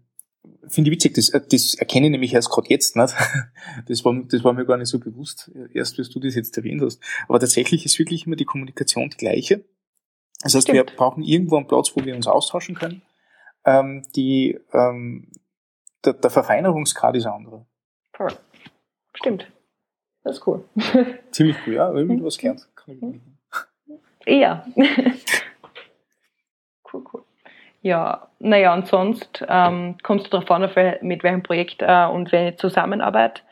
Speaker 2: Finde ich witzig, das, äh, das erkenne ich nämlich erst gerade jetzt nicht. Das war, das war mir gar nicht so bewusst, erst bis du das jetzt erwähnt hast. Aber tatsächlich ist wirklich immer die Kommunikation die gleiche. Das heißt, Stimmt. wir brauchen irgendwo einen Platz, wo wir uns austauschen können. Ähm, die, ähm, der, der Verfeinerungsgrad ist anderer.
Speaker 4: Voll. Stimmt. Das ist cool.
Speaker 2: Ziemlich cool, ja. Irgendwas gelernt. Kann ich
Speaker 4: mhm. Eher. cool, cool. Ja, naja, und sonst ähm, kommst du darauf an, mit welchem Projekt äh, und welche Zusammenarbeit.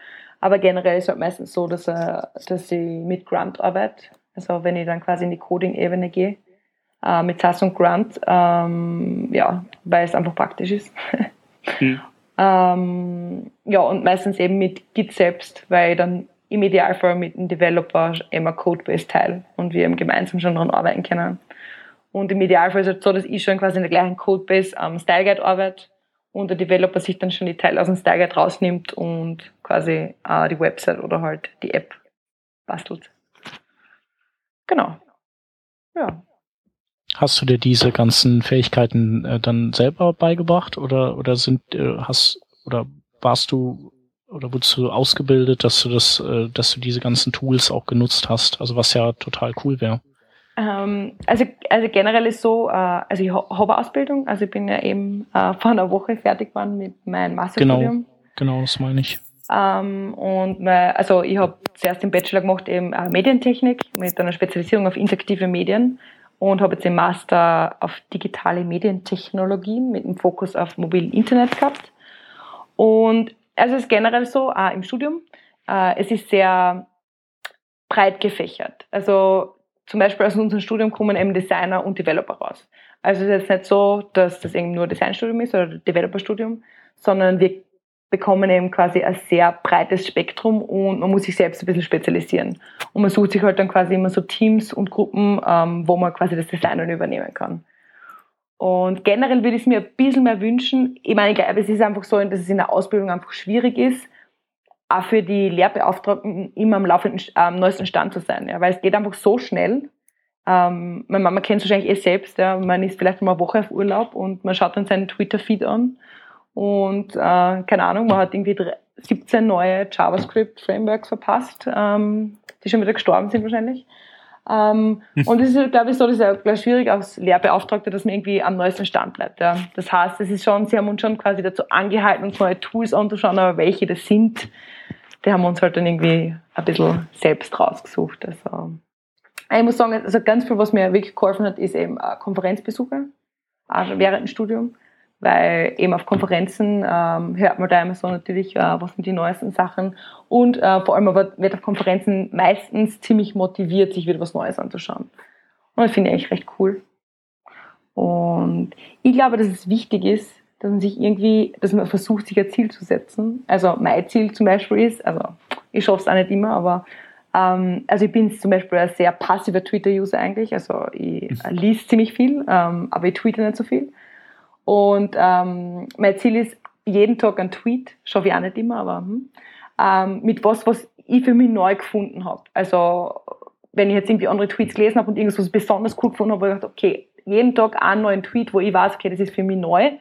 Speaker 4: Aber generell ist es halt meistens so, dass, äh, dass ich mit Grant arbeite. Also wenn ich dann quasi in die Coding-Ebene gehe, äh, mit SAS und Grant, ähm, ja, weil es einfach praktisch ist. mhm. ähm, ja, und meistens eben mit Git selbst, weil ich dann im Idealfall mit dem Developer immer Codebase teile und wir eben gemeinsam schon daran arbeiten können. Und im Idealfall ist es so, dass ich schon quasi in der gleichen Codebase am Style Guide arbeite und der Developer sich dann schon die Teile aus dem Style Guide rausnimmt und quasi äh, die Website oder halt die App bastelt. Genau. Ja.
Speaker 1: Hast du dir diese ganzen Fähigkeiten äh, dann selber beigebracht oder oder sind äh, hast oder warst du oder wurdest du ausgebildet, dass du das, äh, dass du diese ganzen Tools auch genutzt hast? Also was ja total cool wäre.
Speaker 4: Ähm, also, also generell ist so, äh, also ich habe Ausbildung, also ich bin ja eben äh, vor einer Woche fertig geworden mit meinem Masterstudium.
Speaker 1: Genau, genau, das meine ich.
Speaker 4: Ähm, und mein, also ich habe zuerst im Bachelor gemacht eben äh, Medientechnik mit einer Spezialisierung auf interaktive Medien und habe jetzt den Master auf digitale Medientechnologien mit dem Fokus auf mobilen Internet gehabt. Und also es ist generell so, auch im Studium, es ist sehr breit gefächert. Also zum Beispiel aus unserem Studium kommen eben Designer und Developer raus. Also es ist jetzt nicht so, dass das eben nur Designstudium ist oder Developerstudium, sondern wir bekommen eben quasi ein sehr breites Spektrum und man muss sich selbst ein bisschen spezialisieren. Und man sucht sich halt dann quasi immer so Teams und Gruppen, ähm, wo man quasi das Design übernehmen kann. Und generell würde ich es mir ein bisschen mehr wünschen. Ich meine, ich glaube, es ist einfach so, dass es in der Ausbildung einfach schwierig ist, auch für die Lehrbeauftragten immer am laufenden, am neuesten Stand zu sein, ja, weil es geht einfach so schnell. Ähm, meine Mama kennt es wahrscheinlich eh selbst, ja, man ist vielleicht mal eine Woche auf Urlaub und man schaut dann seinen Twitter-Feed an und äh, keine Ahnung, man hat irgendwie 17 neue JavaScript-Frameworks verpasst, ähm, die schon wieder gestorben sind wahrscheinlich. Ähm, hm. und es ist, glaube ich, so, das ist gleich schwierig als Lehrbeauftragter, dass man irgendwie am neuesten Stand bleibt. Ja. Das heißt, es ist schon, sie haben uns schon quasi dazu angehalten, uns neue Tools anzuschauen, aber welche das sind, die haben wir uns halt dann irgendwie ein bisschen selbst rausgesucht. Also, ich muss sagen, also ganz viel, was mir wirklich geholfen hat, ist eben Konferenzbesuche, also während dem Studium weil eben auf Konferenzen ähm, hört man da immer so natürlich, äh, was sind die neuesten Sachen und äh, vor allem aber wird auf Konferenzen meistens ziemlich motiviert, sich wieder was Neues anzuschauen. Und das finde ich eigentlich recht cool. Und ich glaube, dass es wichtig ist, dass man sich irgendwie, dass man versucht, sich ein Ziel zu setzen. Also mein Ziel zum Beispiel ist, also ich schaffe es auch nicht immer, aber ähm, also ich bin zum Beispiel ein sehr passiver Twitter-User eigentlich. Also ich lese ziemlich viel, ähm, aber ich tweete nicht so viel. Und ähm, mein Ziel ist, jeden Tag ein Tweet, schaffe ich auch nicht immer, aber hm, ähm, mit was, was ich für mich neu gefunden habe. Also wenn ich jetzt irgendwie andere Tweets gelesen habe und irgendwas besonders cool gefunden habe, habe ich gedacht, okay, jeden Tag einen neuen Tweet, wo ich weiß, okay, das ist für mich neu.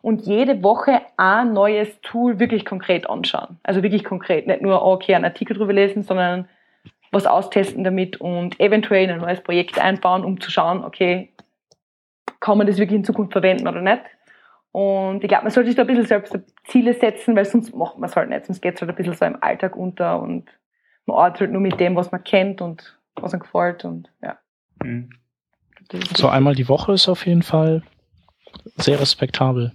Speaker 4: Und jede Woche ein neues Tool wirklich konkret anschauen. Also wirklich konkret. Nicht nur, okay, einen Artikel drüber lesen, sondern was austesten damit und eventuell ein neues Projekt einbauen, um zu schauen, okay, kann man das wirklich in Zukunft verwenden oder nicht. Und ich glaube, man sollte sich da ein bisschen selbst Ziele setzen, weil sonst macht man es halt nicht. Sonst geht es halt ein bisschen so im Alltag unter und man arbeitet halt nur mit dem, was man kennt und was einem gefällt und ja. Mhm.
Speaker 1: So einmal die Woche ist auf jeden Fall sehr respektabel.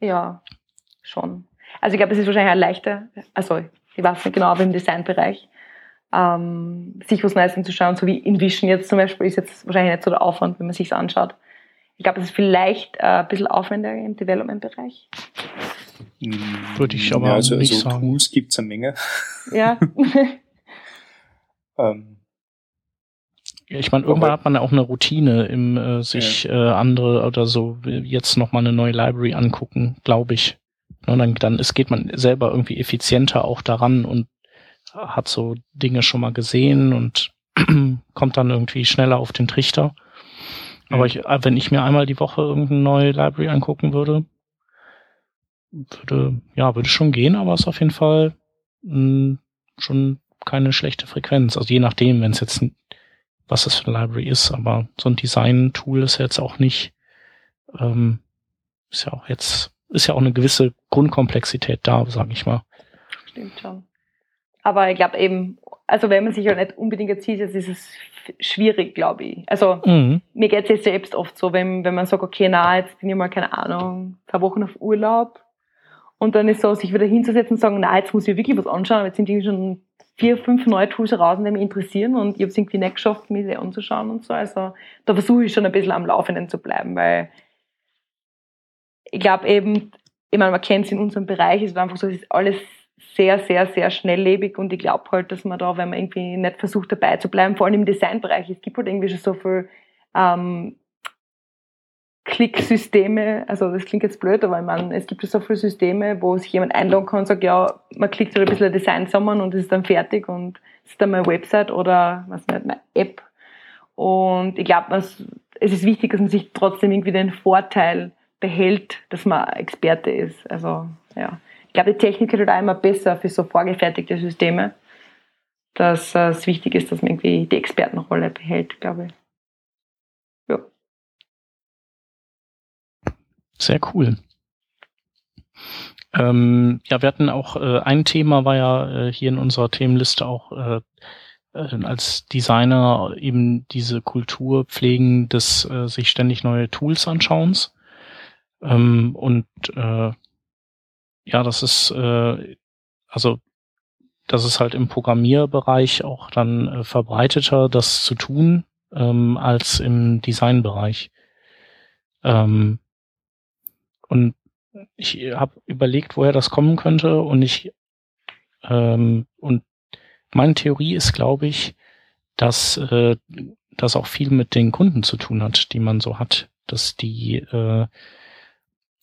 Speaker 4: Ja, schon. Also ich glaube, es ist wahrscheinlich ein leichter, also ich weiß nicht genau, aber im Designbereich, ähm, sich was Neues anzuschauen, so wie in Vision jetzt zum Beispiel, ist jetzt wahrscheinlich nicht so der Aufwand, wenn man sich anschaut. Ich glaube, es ist vielleicht äh, ein bisschen aufwendiger im Development-Bereich.
Speaker 1: Würde ich aber ja, also, nicht also sagen.
Speaker 2: Tools gibt es eine Menge.
Speaker 4: Ja.
Speaker 1: ähm, ich meine, irgendwann hat man ja auch eine Routine im äh, sich ja. äh, andere oder so jetzt noch mal eine neue Library angucken, glaube ich. Und dann, dann es geht man selber irgendwie effizienter auch daran und hat so Dinge schon mal gesehen und kommt dann irgendwie schneller auf den Trichter. Aber ich, äh, wenn ich mir einmal die Woche irgendeine neue Library angucken würde, würde, ja, würde schon gehen, aber es ist auf jeden Fall mh, hm, schon keine schlechte Frequenz. Also je nachdem, wenn es jetzt, was das für eine Library ist, aber so ein Design-Tool ist jetzt auch nicht, ähm, ist ja auch jetzt, ist ja auch eine gewisse Grundkomplexität da, sage ich mal.
Speaker 4: Stimmt schon. Aber ich glaube eben, also wenn man sich ja nicht unbedingt jetzt sieht, ist es schwierig, glaube ich. Also mhm. mir geht es jetzt selbst oft so, wenn, wenn man sagt, okay, na, jetzt bin ich mal, keine Ahnung, ein paar Wochen auf Urlaub und dann ist so, sich wieder hinzusetzen und sagen, na, jetzt muss ich wirklich was anschauen, jetzt sind irgendwie schon vier, fünf neue Tools heraus, die mich interessieren und ich habe es irgendwie nicht geschafft, mich anzuschauen und so. Also da versuche ich schon ein bisschen am Laufenden zu bleiben, weil ich glaube eben, ich meine, man kennt es in unserem Bereich, es ist einfach so, es ist alles sehr, sehr, sehr schnelllebig und ich glaube halt, dass man da, wenn man irgendwie nicht versucht dabei zu bleiben, vor allem im Designbereich, es gibt halt irgendwie schon so viel ähm, Klicksysteme, also das klingt jetzt blöd, aber ich meine, es gibt so viele Systeme, wo sich jemand einloggen kann und sagt, ja, man klickt halt ein bisschen Design zusammen und es ist dann fertig und es ist dann meine Website oder was nicht, meine App. Und ich glaube, es ist wichtig, dass man sich trotzdem irgendwie den Vorteil behält, dass man Experte ist. Also, ja ich glaube, die Technik wird halt auch immer besser für so vorgefertigte Systeme, dass es wichtig ist, dass man irgendwie die Expertenrolle behält, glaube ich. Ja.
Speaker 1: Sehr cool. Ähm, ja, wir hatten auch äh, ein Thema war ja äh, hier in unserer Themenliste auch äh, äh, als Designer eben diese Kultur pflegen des äh, sich ständig neue Tools anschauens. Ähm, und äh, ja, das ist, äh, also das ist halt im Programmierbereich auch dann äh, verbreiteter, das zu tun, ähm, als im Designbereich. Ähm, und ich habe überlegt, woher das kommen könnte und ich ähm, und meine Theorie ist, glaube ich, dass äh, das auch viel mit den Kunden zu tun hat, die man so hat, dass die äh,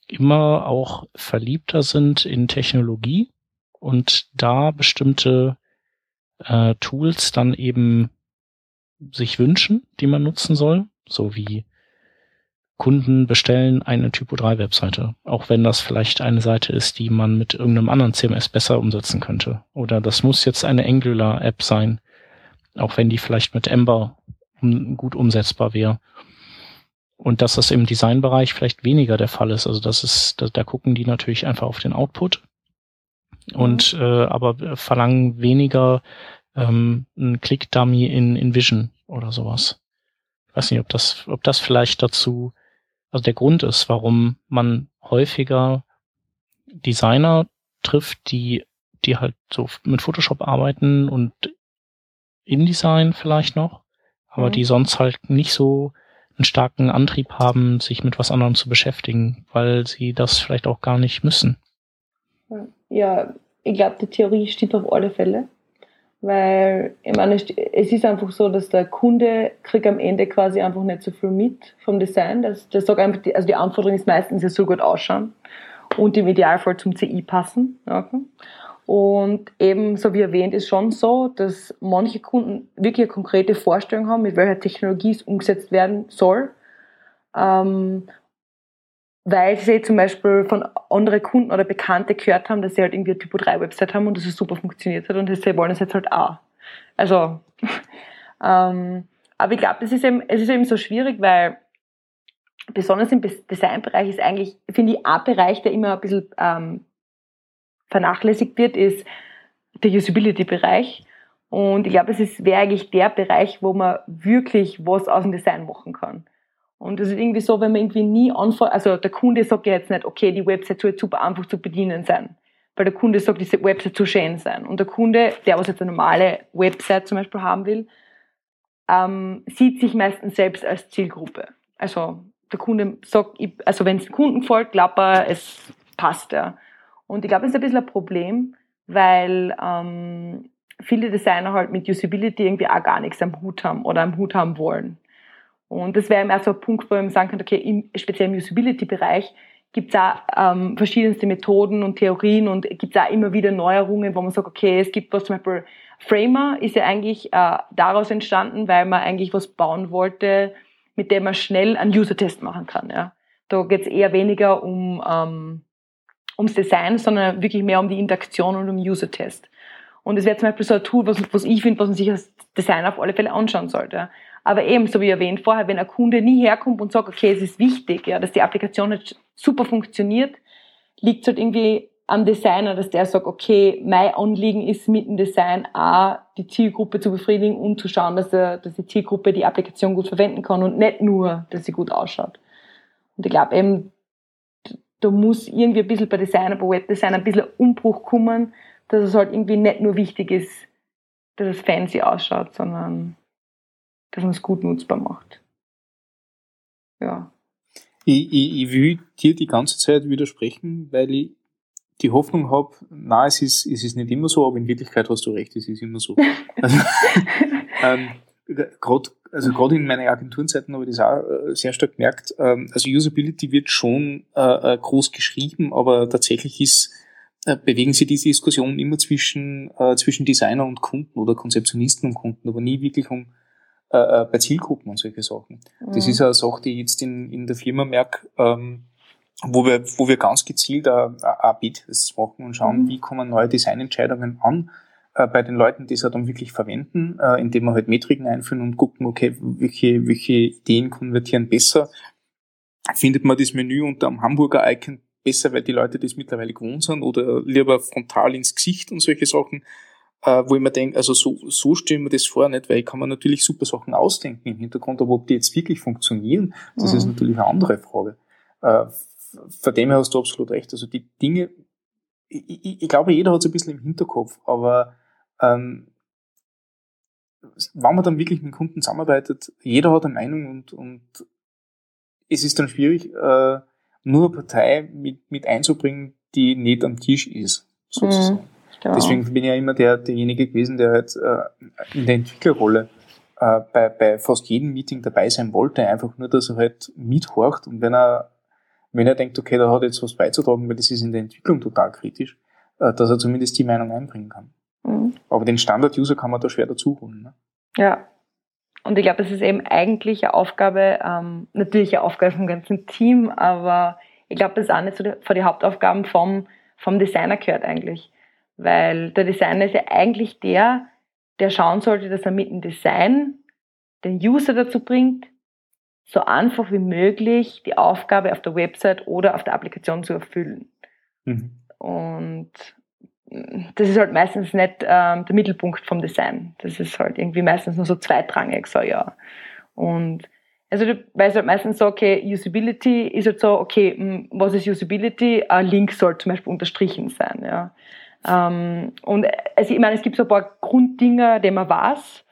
Speaker 1: immer auch verliebter sind in Technologie und da bestimmte äh, Tools dann eben sich wünschen, die man nutzen soll, so wie Kunden bestellen eine Typo 3 Webseite, auch wenn das vielleicht eine Seite ist, die man mit irgendeinem anderen CMS besser umsetzen könnte. Oder das muss jetzt eine Angular App sein, auch wenn die vielleicht mit Ember gut umsetzbar wäre. Und dass das im Designbereich vielleicht weniger der Fall ist. Also das ist, da, da gucken die natürlich einfach auf den Output und mhm. äh, aber verlangen weniger ähm, einen Click-Dummy in, in Vision oder sowas. Ich weiß nicht, ob das, ob das vielleicht dazu, also der Grund ist, warum man häufiger Designer trifft, die, die halt so mit Photoshop arbeiten und InDesign vielleicht noch, aber mhm. die sonst halt nicht so einen starken Antrieb haben, sich mit was anderem zu beschäftigen, weil sie das vielleicht auch gar nicht müssen.
Speaker 4: Ja, ich glaube, die Theorie stimmt auf alle Fälle. Weil, ich meine, es ist einfach so, dass der Kunde kriegt am Ende quasi einfach nicht so viel mit vom Design. Das, das sagt einfach, die, also die Anforderung ist meistens, es soll gut ausschauen und im Idealfall zum CI passen. Okay. Und eben, so wie erwähnt, ist schon so, dass manche Kunden wirklich eine konkrete Vorstellung haben, mit welcher Technologie es umgesetzt werden soll. Ähm, weil sie zum Beispiel von anderen Kunden oder Bekannte gehört haben, dass sie halt irgendwie eine Typo 3 Website haben und dass es super funktioniert hat und sie wollen es jetzt halt auch. Also, ähm, aber ich glaube, es ist eben, es ist eben so schwierig, weil besonders im Designbereich ist eigentlich, finde ich, ein Bereich, der immer ein bisschen ähm, vernachlässigt wird, ist der Usability-Bereich. Und ich glaube, es wäre eigentlich der Bereich, wo man wirklich was aus dem Design machen kann. Und das ist irgendwie so, wenn man irgendwie nie anfängt, also der Kunde sagt ja jetzt nicht, okay, die Website soll jetzt super einfach zu bedienen sein. Weil der Kunde sagt, diese Website soll schön sein. Und der Kunde, der was jetzt eine normale Website zum Beispiel haben will, ähm, sieht sich meistens selbst als Zielgruppe. Also der Kunde sagt, also wenn es dem Kunden gefällt, glaubt er, es passt ja. Und ich glaube, das ist ein bisschen ein Problem, weil ähm, viele Designer halt mit Usability irgendwie auch gar nichts am Hut haben oder am Hut haben wollen. Und das wäre eben so ein Punkt, wo man sagen könnte, okay, im, speziell im Usability-Bereich gibt es auch ähm, verschiedenste Methoden und Theorien und gibt es auch immer wieder Neuerungen, wo man sagt, okay, es gibt was zum Beispiel Framer ist ja eigentlich äh, daraus entstanden, weil man eigentlich was bauen wollte, mit dem man schnell einen User-Test machen kann. Ja. Da geht es eher weniger um ähm, ums Design, sondern wirklich mehr um die Interaktion und um User-Test. Und es wäre zum Beispiel so ein Tool, was, was ich finde, was man sich als Designer auf alle Fälle anschauen sollte. Aber eben, so wie erwähnt vorher, wenn ein Kunde nie herkommt und sagt, okay, es ist wichtig, ja, dass die Applikation jetzt super funktioniert, liegt es halt irgendwie am Designer, dass der sagt, okay, mein Anliegen ist mit dem Design auch die Zielgruppe zu befriedigen und zu schauen, dass, er, dass die Zielgruppe die Applikation gut verwenden kann und nicht nur, dass sie gut ausschaut. Und ich glaube eben, da muss irgendwie ein bisschen bei Designer, bei Webdesign ein bisschen Umbruch kommen, dass es halt irgendwie nicht nur wichtig ist, dass es fancy ausschaut, sondern dass man es gut nutzbar macht. Ja.
Speaker 2: Ich, ich, ich will dir die ganze Zeit widersprechen, weil ich die Hoffnung habe, na, es ist, es ist nicht immer so, aber in Wirklichkeit hast du recht, es ist immer so. Also, ähm, gerade also gerade in meinen Agenturenzeiten habe ich das auch äh, sehr stark gemerkt. Ähm, also Usability wird schon äh, äh, groß geschrieben, aber tatsächlich ist bewegen sich diese Diskussionen immer zwischen zwischen Designer und Kunden oder Konzeptionisten und Kunden, aber nie wirklich um bei Zielgruppen und solche Sachen. Mhm. Das ist eine Sache, die ich jetzt in, in der Firma merke, ähm, wo wir, wo wir ganz gezielt A-B-Tests machen und schauen, mhm. wie kommen neue Designentscheidungen an äh, bei den Leuten, die es dann wirklich verwenden, äh, indem wir halt Metriken einführen und gucken, okay, welche, welche Ideen konvertieren besser. Findet man das Menü unter dem Hamburger Icon besser, weil die Leute das mittlerweile gewohnt sind oder lieber frontal ins Gesicht und solche Sachen, äh, wo ich mir denke, also so, so stellen wir das vor nicht, weil ich kann mir natürlich super Sachen ausdenken im Hintergrund, aber ob die jetzt wirklich funktionieren, das mhm. ist natürlich eine andere Frage. Äh, von dem her hast du absolut recht. Also die Dinge, ich, ich, ich glaube, jeder hat es ein bisschen im Hinterkopf, aber ähm, wenn man dann wirklich mit Kunden zusammenarbeitet, jeder hat eine Meinung und, und es ist dann schwierig, äh, nur eine Partei mit, mit einzubringen, die nicht am Tisch ist, sozusagen. Mhm, Deswegen bin ich ja immer der, derjenige gewesen, der halt äh, in der Entwicklerrolle äh, bei, bei fast jedem Meeting dabei sein wollte, einfach nur, dass er halt mithorcht und wenn er wenn er denkt, okay, da hat jetzt was beizutragen, weil das ist in der Entwicklung total kritisch, äh, dass er zumindest die Meinung einbringen kann. Mhm. Aber den Standard-User kann man da schwer dazu holen. Ne?
Speaker 4: Ja. Und ich glaube, das ist eben eigentlich eine Aufgabe, ähm, natürlich eine Aufgabe vom ganzen Team, aber ich glaube, das ist auch nicht so die, vor die Hauptaufgaben vom, vom Designer gehört eigentlich. Weil der Designer ist ja eigentlich der, der schauen sollte, dass er mit dem Design den User dazu bringt, so einfach wie möglich die Aufgabe auf der Website oder auf der Applikation zu erfüllen. Mhm. Und das ist halt meistens nicht ähm, der Mittelpunkt vom Design. Das ist halt irgendwie meistens nur so zweitrangig, so ja. Und also weil es halt meistens so, okay, Usability ist halt so, okay, was ist Usability? Ein Link soll zum Beispiel unterstrichen sein, ja. Ähm, und also ich meine, es gibt so ein paar Grunddinger, die man weiß.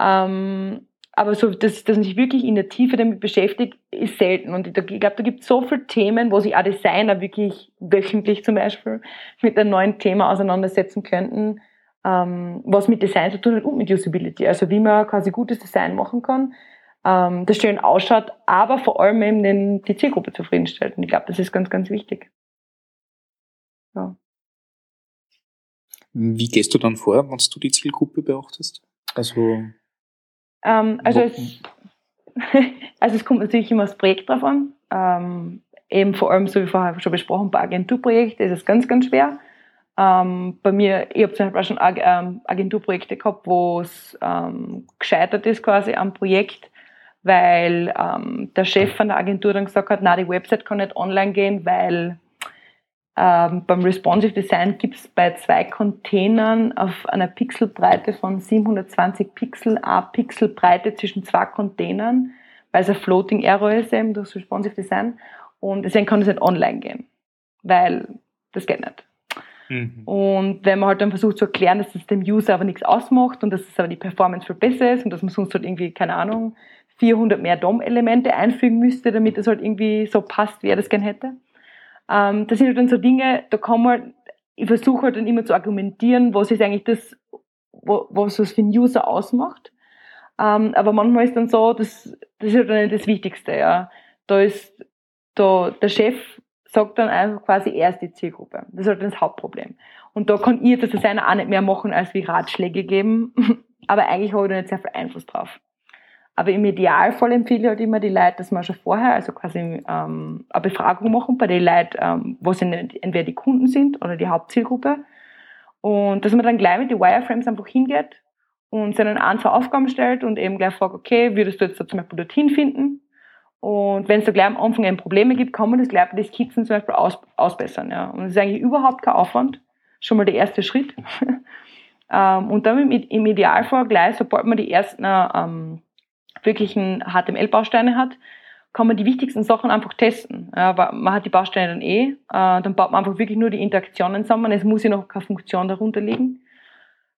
Speaker 4: Ähm, aber so, dass, dass man sich wirklich in der Tiefe damit beschäftigt, ist selten. Und ich, ich glaube, da gibt es so viele Themen, wo sich auch Designer wirklich wöchentlich zum Beispiel mit einem neuen Thema auseinandersetzen könnten, ähm, was mit Design zu tun hat und mit Usability. Also wie man quasi gutes Design machen kann, ähm, das schön ausschaut, aber vor allem eben den, die Zielgruppe zufriedenstellt. Und ich glaube, das ist ganz, ganz wichtig. Ja.
Speaker 2: Wie gehst du dann vor, wenn du die Zielgruppe beachtest? Also
Speaker 4: ähm, also, es, also es kommt natürlich immer das Projekt drauf an. Ähm, eben vor allem, so wie vorher schon besprochen, bei Agenturprojekten ist es ganz, ganz schwer. Ähm, bei mir, ich habe zum Beispiel auch schon ähm, Agenturprojekte gehabt, wo es ähm, gescheitert ist quasi am Projekt, weil ähm, der Chef von der Agentur dann gesagt hat, na die Website kann nicht online gehen, weil ähm, beim Responsive Design gibt es bei zwei Containern auf einer Pixelbreite von 720 Pixel eine Pixelbreite zwischen zwei Containern, weil es ein Floating Error ist eben durch Responsive Design. Und deswegen kann es nicht online gehen, weil das geht nicht. Mhm. Und wenn man halt dann versucht zu erklären, dass das dem User aber nichts ausmacht und dass es aber die Performance viel besser ist und dass man sonst halt irgendwie, keine Ahnung, 400 mehr DOM-Elemente einfügen müsste, damit es halt irgendwie so passt, wie er das gern hätte, Ähm, das sind halt dann so Dinge, da kann man, ich versuche halt dann immer zu argumentieren, was ist eigentlich das, was es für einen User ausmacht. Ähm, aber manchmal ist dann so, das, das ist halt dann nicht das Wichtigste, ja. Da ist, da, der Chef sagt dann einfach quasi erst die Zielgruppe. Das ist halt das Hauptproblem. Und da kann ich das Designer auch nicht mehr machen, als wie Ratschläge geben. aber eigentlich habe ich da nicht sehr viel Einfluss drauf. Aber im Idealfall empfehle ich halt immer die Leute, dass man schon vorher, also quasi ähm, eine Befragung machen bei den Leuten, ähm, wo sie entweder die Kunden sind oder die Hauptzielgruppe. Und dass man dann gleich mit den Wireframes einfach hingeht und seinen ein, Aufgaben stellt und eben gleich fragt, okay, würdest du jetzt da zum Beispiel dorthin finden? Und wenn es da gleich am Anfang eben Probleme gibt, kann man das gleich bei den Skizzen zum Beispiel aus, ausbessern. Ja. Und das ist eigentlich überhaupt kein Aufwand. Schon mal der erste Schritt. ähm, und dann im Idealfall gleich, sobald man die ersten ähm, wirklichen HTML-Bausteine hat, kann man die wichtigsten Sachen einfach testen. Ja, man hat die Bausteine dann eh, äh, dann baut man einfach wirklich nur die Interaktionen zusammen. Es muss ja noch keine Funktion darunter liegen.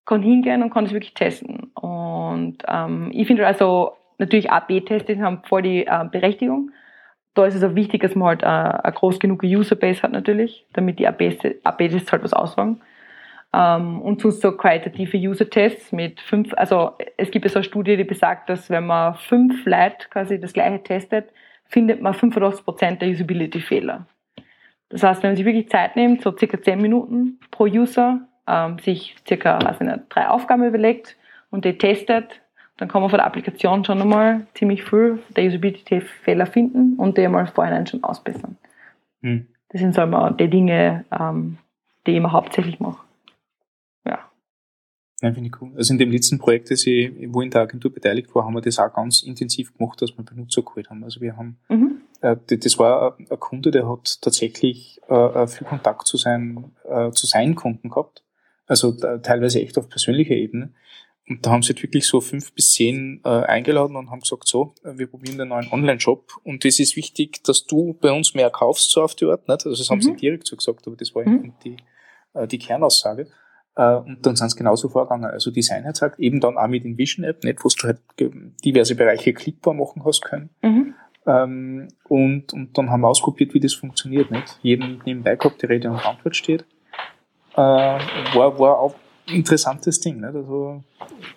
Speaker 4: Kann hingehen und kann es wirklich testen. Und ähm, ich finde also natürlich AB-Tests haben voll die äh, Da ist es auch wichtig, dass man halt äh, eine groß genug Userbase hat natürlich, damit die AB-Tests halt was aussagen. Ähm, und sonst so qualitative User-Tests mit fünf, also es gibt ja so eine Studie, die besagt, dass wenn man fünf Leute quasi das gleiche testet, findet man 85% der Usability-Fehler. Das heißt, wenn man sich wirklich Zeit nimmt, so circa 10 Minuten pro User, ähm, sich circa, weiß ich nicht, drei Aufgaben überlegt und die testet, dann kann man von der Applikation schon einmal ziemlich viel der Usability-Fehler finden und die einmal vorhin schon ausbessern. Hm. Das sind so immer die Dinge, ähm, die ich immer hauptsächlich mache.
Speaker 2: Ja, finde ich cool. Also in dem letzten Projekt, das ich, wo in der Agentur beteiligt war, haben wir das auch ganz intensiv gemacht, dass wir Benutzer geholt haben. Also wir haben, mhm. äh, das war ein Kunde, der hat tatsächlich äh, äh, viel Kontakt zu seinen, äh, zu seinen Kunden gehabt. Also teilweise echt auf persönlicher Ebene. Und da haben sie halt wirklich so fünf bis zehn äh, eingeladen und haben gesagt, so, wir probieren den neuen Online-Shop und es ist wichtig, dass du bei uns mehr kaufst, so auf die Art. Nicht? Also das haben mhm. sie direkt so gesagt, aber das war mhm. die, äh, die Kernaussage. Äh, und dann sind sie genauso vorgegangen. Also Design hat gesagt, eben dann auch mit InVision App, nicht, wo du halt diverse Bereiche klickbar machen hast können. Mhm. Ähm, und, und dann haben wir ausprobiert, wie das funktioniert. Nicht? Jeden nebenbei gehabt, die Rede und Antwort steht. Äh, war, war auch ein interessantes Ding. Nicht? Also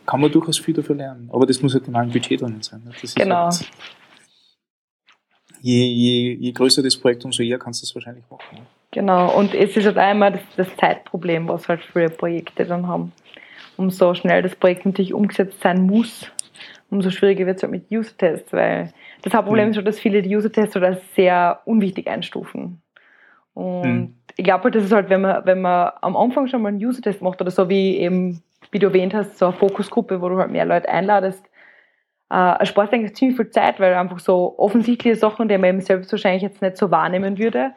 Speaker 2: kann man durchaus viel dafür lernen. Aber das muss halt immer ein Budget drin sein.
Speaker 4: Genau. Halt,
Speaker 2: je, je, je größer das Projekt, umso eher kannst du es wahrscheinlich machen. Nicht?
Speaker 4: Genau, und es ist halt einmal das, das Zeitproblem, was halt viele Projekte dann haben. Umso schnell das Projekt natürlich umgesetzt sein muss, umso schwieriger wird es halt mit User-Tests, weil das Hauptproblem mhm. ist schon, dass viele die User-Tests als sehr unwichtig einstufen. Und mhm. ich glaube halt, das ist halt, wenn man, wenn man am Anfang schon mal einen User-Test macht oder so wie eben, wie du erwähnt hast, so eine Fokusgruppe, wo du halt mehr Leute einladest, äh, spart eigentlich ziemlich viel Zeit, weil einfach so offensichtliche Sachen, die man eben selbst wahrscheinlich jetzt nicht so wahrnehmen würde,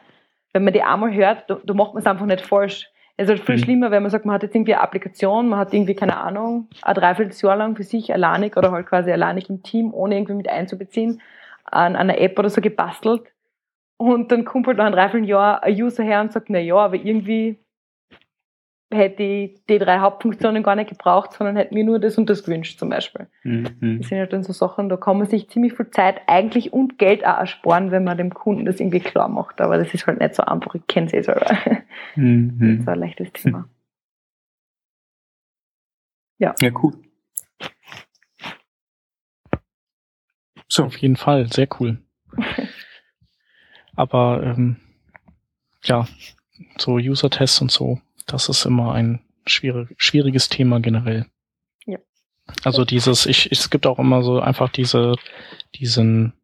Speaker 4: wenn man die einmal hört, da, da macht man es einfach nicht falsch. Es ist halt viel mhm. schlimmer, wenn man sagt, man hat jetzt irgendwie eine Applikation, man hat irgendwie, keine Ahnung, ein Dreivierteljahr lang für sich alleinig oder halt quasi alleinig im Team, ohne irgendwie mit einzubeziehen, an, einer App oder so gebastelt. Und dann kommt halt nach einem Dreivierteljahr ein User her und sagt, na ja, aber irgendwie hätte ich die drei Hauptfunktionen gar nicht gebraucht, sondern hätte mir nur das und das gewünscht zum Beispiel. Mhm. Das sind halt dann so Sachen, da kann man sich ziemlich viel Zeit eigentlich und Geld auch ersparen, wenn man dem Kunden das irgendwie klar macht. Aber das ist halt nicht so einfach, ich kenne es eh selber. Mhm. Das ist ein leichtes Thema.
Speaker 2: Ja. Ja, cool.
Speaker 1: So, auf jeden Fall, sehr cool. Aber ähm, ja, so User-Tests und so, das ist immer ein schwierig, schwieriges Thema generell. Ja. Also dieses, ich, es gibt auch immer so einfach diese, diesen,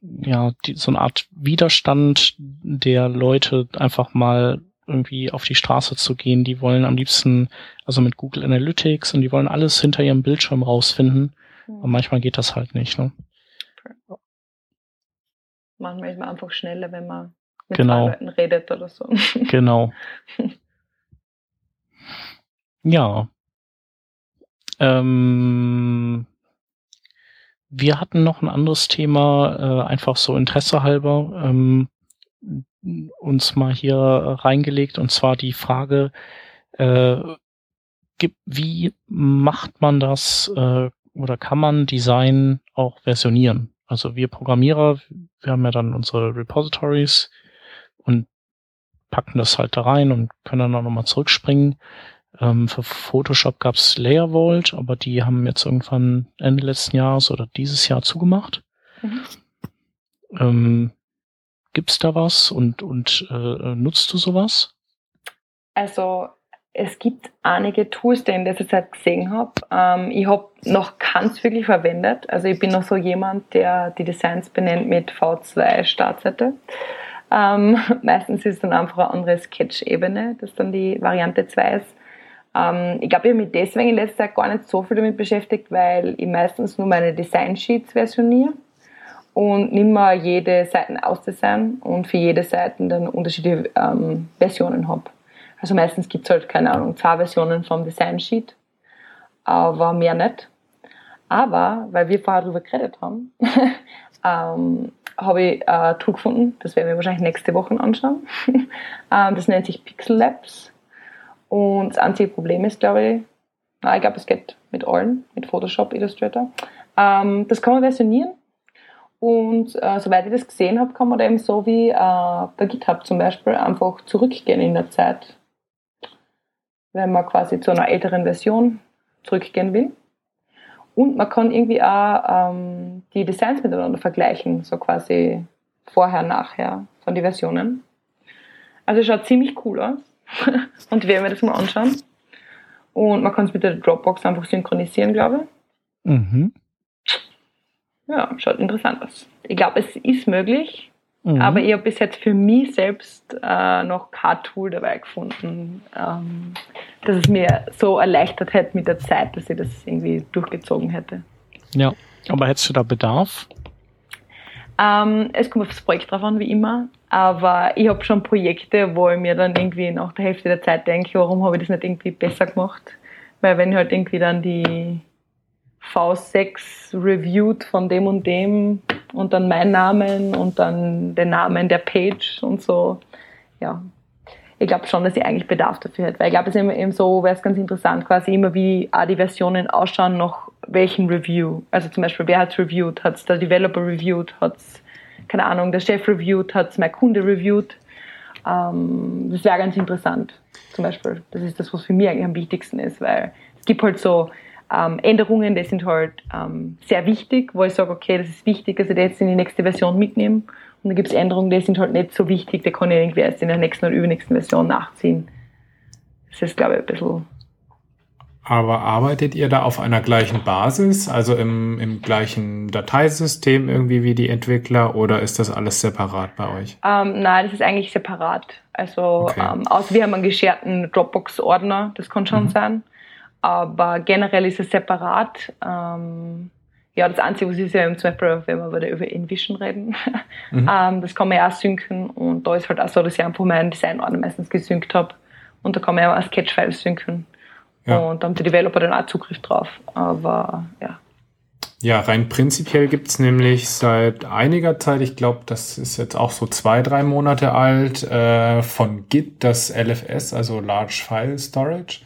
Speaker 1: ja, die, so eine Art Widerstand der Leute einfach mal irgendwie auf die Straße zu gehen. Die wollen am liebsten, also mit Google Analytics und die wollen alles hinter ihrem Bildschirm rausfinden. Mhm. Und manchmal geht das halt nicht, ne?
Speaker 4: Manchmal ist man einfach schneller, wenn man
Speaker 1: mit genau.
Speaker 4: Leuten redet oder so.
Speaker 1: Genau. ja. Ähm, wir hatten noch ein anderes Thema, äh, einfach so Interesse halber, ähm, uns mal hier reingelegt, und zwar die Frage, äh, wie macht man das äh, oder kann man Design auch versionieren? Also wir Programmierer, wir haben ja dann unsere Repositories, und packen das halt da rein und können dann auch nochmal zurückspringen. Ähm, für Photoshop gab's Layer Vault, aber die haben jetzt irgendwann Ende letzten Jahres oder dieses Jahr zugemacht. Mhm. Ähm, gibt's da was und, und äh, nutzt du sowas?
Speaker 4: Also es gibt einige Tools, die ich in letzter Zeit gesehen habe. Ähm, ich habe noch keins wirklich verwendet. Also ich bin noch so jemand, der die Designs benennt mit V2 Startseite. Ähm, meistens ist es dann einfach eine andere Sketch-Ebene, das dann die Variante 2 ist. Ähm, ich glaube, ich habe mich deswegen in letzter Zeit gar nicht so viel damit beschäftigt, weil ich meistens nur meine Design-Sheets versioniere und nicht mehr jede Seite ausdesign und für jede Seite dann unterschiedliche ähm, Versionen habe. Also meistens gibt es halt, keine Ahnung, zwei Versionen vom Design-Sheet, aber mehr nicht. Aber, weil wir vorher darüber geredet haben, ähm, habe ich ein Tool gefunden, das werden wir wahrscheinlich nächste Woche anschauen. ähm, das nennt sich Pixel Labs. Und das einzige Problem ist, glaube ich, ich glaube, es geht mit allen, mit Photoshop, Illustrator. Ähm, das kann man versionieren. Und äh, soweit ich das gesehen habe, kann man da eben so wie äh, bei GitHub zum Beispiel einfach zurückgehen in der Zeit wenn man quasi zu einer älteren Version zurückgehen will. Und man kann irgendwie auch ähm, die Designs miteinander vergleichen, so quasi vorher, nachher von den Versionen. Also schaut ziemlich cool aus. Und werden wir das mal anschauen. Und man kann es mit der Dropbox einfach synchronisieren, glaube ich. Mhm. Ja, schaut interessant aus. Ich glaube, es ist möglich. Mhm. Aber ich habe bis jetzt für mich selbst äh, noch kein Tool dabei gefunden, ähm, dass es mir so erleichtert hätte mit der Zeit, dass ich das irgendwie durchgezogen hätte.
Speaker 1: Ja, aber hättest du da Bedarf?
Speaker 4: Ähm, es kommt auf das Projekt drauf an, wie immer. Aber ich habe schon Projekte, wo ich mir dann irgendwie nach der Hälfte der Zeit denke, warum habe ich das nicht irgendwie besser gemacht? Weil wenn ich halt irgendwie dann die V6 reviewed von dem und dem und dann mein Namen und dann den Namen der Page und so. Ja, ich glaube schon, dass ich eigentlich Bedarf dafür hätte. Weil ich glaube, es ist eben so, wäre es ganz interessant, quasi immer wie auch die Versionen ausschauen, nach welchem Review. Also zum Beispiel, wer hat es reviewed? Hat es der Developer reviewed? Hat es, keine Ahnung, der Chef reviewed? Hat es mein Kunde reviewed? Ähm, das wäre ganz interessant. Zum Beispiel, das ist das, was für mich eigentlich am wichtigsten ist, weil es gibt halt so ähm, Änderungen, die sind halt ähm, sehr wichtig, wo ich sage, okay, das ist wichtig, dass ich das jetzt in die nächste Version mitnehme. Und dann gibt es Änderungen, die sind halt nicht so wichtig, die kann ich irgendwie erst in der nächsten oder übernächsten Version nachziehen. Das ist, glaube ich, ein bisschen.
Speaker 3: Aber arbeitet ihr da auf einer gleichen Basis, also im, im gleichen Dateisystem irgendwie wie die Entwickler oder ist das alles separat bei euch?
Speaker 4: Ähm, nein, das ist eigentlich separat. Also okay. ähm, außer wir haben einen gescherten Dropbox-Ordner, das kann schon mhm. sein. Aber generell ist es separat. Ähm, ja, das Einzige, was ist ja zum Beispiel, wenn wir wieder über InVision reden, mhm. ähm, das kann man ja auch synken und da ist halt auch so, dass ich einfach meinen Designordner meistens gesynkt habe und da kann man ja auch Sketch-Files synken. Ja. Und da haben die Developer dann auch Zugriff drauf. Aber ja.
Speaker 3: Ja, rein prinzipiell gibt's nämlich seit einiger Zeit, ich glaube, das ist jetzt auch so zwei, drei Monate alt, äh, von Git das LFS, also Large File Storage.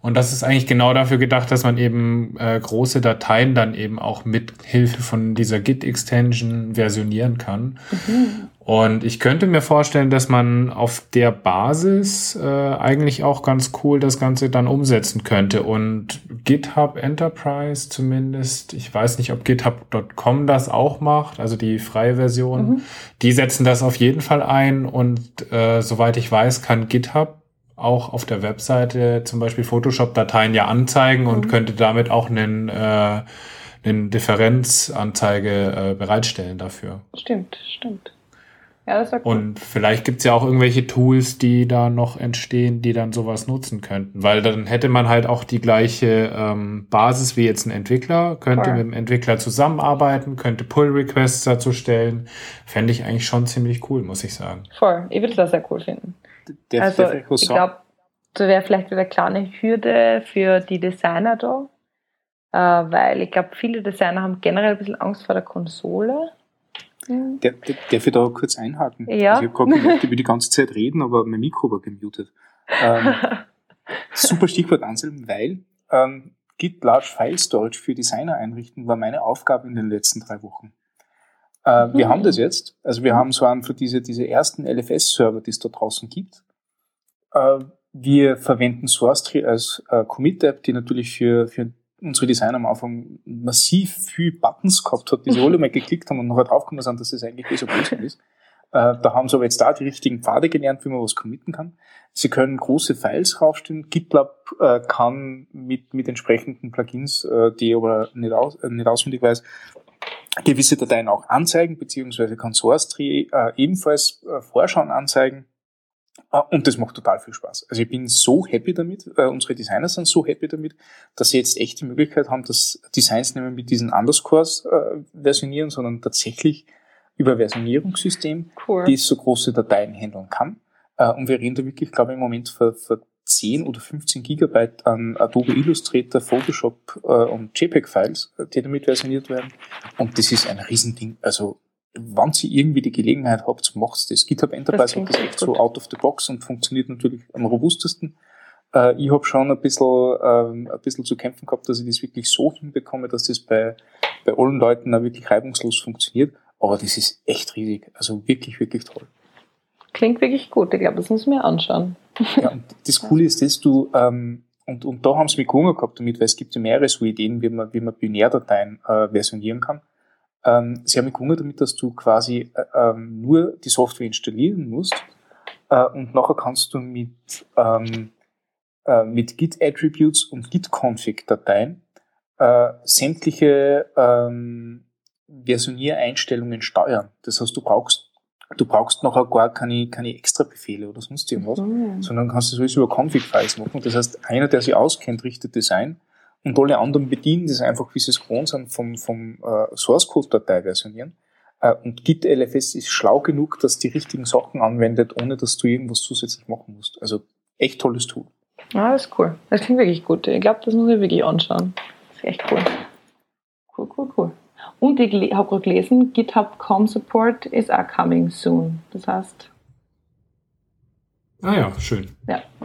Speaker 3: Und das ist eigentlich genau dafür gedacht, dass man eben äh, große Dateien dann eben auch mit Hilfe von dieser Git-Extension versionieren kann. Mhm. Und ich könnte mir vorstellen, dass man auf der Basis äh, eigentlich auch ganz cool das Ganze dann umsetzen könnte. Und GitHub Enterprise zumindest, ich weiß nicht, ob github.com das auch macht, also die freie Version, mhm. die setzen das auf jeden Fall ein. Und äh, soweit ich weiß, kann GitHub auch auf der Webseite zum Beispiel Photoshop-Dateien ja anzeigen mhm. und könnte damit auch einen, äh, einen Differenzanzeige äh, bereitstellen dafür.
Speaker 4: Stimmt, stimmt. Ja,
Speaker 3: das war cool. Und vielleicht gibt's ja auch irgendwelche Tools, die da noch entstehen, die dann sowas nutzen könnten. Weil dann hätte man halt auch die gleiche ähm, Basis wie jetzt ein Entwickler, könnte Voll. mit dem Entwickler zusammenarbeiten, könnte Pull-Requests dazu stellen. Fände ich eigentlich schon ziemlich cool, muss ich sagen.
Speaker 4: Voll, ich würde das sehr cool finden. Der, also der ich glaube, da wäre vielleicht wieder eine kleine Hürde für die Designer da. Äh, weil ich glaube, viele Designer haben generell ein bisschen Angst vor der Konsole
Speaker 2: der, der, darf ich da kurz einhaken? Ja. Also ich habe gerade gedacht, ich will die ganze Zeit reden, aber mein Mikro war gemutet. Ähm, super Stichwort Anselm, weil ähm, Git Large File Storage für Designer einrichten war meine Aufgabe in den letzten drei Wochen. Äh, mhm. Wir haben das jetzt. Also wir haben so einen für diese, diese ersten LFS-Server, die es da draußen gibt. Äh, wir verwenden SourceTree als äh, Commit-App, die natürlich für, für unsere Designer am Anfang massiv viel Buttons gehabt hat, die sie alle mal geklickt haben und nachher draufgekommen sind, dass das eigentlich eh so blödsinn ist. Äh, da haben sie aber jetzt da die richtigen Pfade gelernt, wie man was committen kann. Sie können große Files raufstellen. GitLab äh, kann mit, mit entsprechenden Plugins, äh, die aber nicht, aus, äh, nicht auswendig weiß, gewisse Dateien auch anzeigen, beziehungsweise kann SourceTree äh, ebenfalls äh, Vorschauen anzeigen. Äh, und das macht total viel Spaß. Also ich bin so happy damit, äh, unsere Designer sind so happy damit, dass sie jetzt echt die Möglichkeit haben, dass Designs nicht mehr mit diesen Underscores äh, versionieren, sondern tatsächlich über Versionierungssystem, cool. die so große Dateien handeln kann. Äh, und wir reden da wirklich, glaube ich, im Moment für, für 10 oder 15 Gigabyte an Adobe Illustrator, Photoshop äh, und JPEG-Files, äh, die damit versioniert werden. Und das ist ein Riesending. Also, wann Sie irgendwie die Gelegenheit habt, macht's das. GitHub Enterprise das hat das echt gut. so out of the box und funktioniert natürlich am robustesten. Äh, ich habe schon ein bisschen, ähm, ein bisschen zu kämpfen gehabt, dass ich das wirklich so hinbekomme, dass das bei, bei allen Leuten auch wirklich reibungslos funktioniert. Aber das ist echt riesig. Also wirklich, wirklich toll.
Speaker 4: Klingt wirklich gut. Ich glaube, das muss ich mir anschauen.
Speaker 2: Ja, und das Coole ist, dass du, ähm, und, und da haben sie mich gehungert gehabt damit, weil es gibt ja mehrere so Ideen, wie man, wie man Binärdateien äh, versionieren kann. Ähm, sie haben mich gehungert damit, dass du quasi äh, ähm, nur die Software installieren musst äh, und nachher kannst du mit, ähm, äh, mit Git Attributes und Git Config Dateien äh, sämtliche ähm, Versioniereinstellungen steuern. Das heißt, du brauchst, du brauchst nachher gar keine, keine extra Befehle oder sonst irgendwas, mhm. sondern kannst du alles über Config-Files machen. Das heißt, einer, der sich auskennt, richtet das ein und alle anderen bedienen das einfach, wie sie es gewohnt sind, vom, vom äh, Source-Code-Datei versionieren. Äh, und Git LFS ist schlau genug, dass die richtigen Sachen anwendet, ohne dass du irgendwas zusätzlich machen musst. Also echt tolles Tool.
Speaker 4: Ah, das ist cool. Das klingt wirklich gut. Ich glaube, das muss ich wirklich anschauen. Das ist echt cool. Cool, cool, cool. Und ich habe gerade gelesen, GitHub Com Support is are coming soon. Das heißt.
Speaker 3: Ah ja, schön.
Speaker 4: Ja.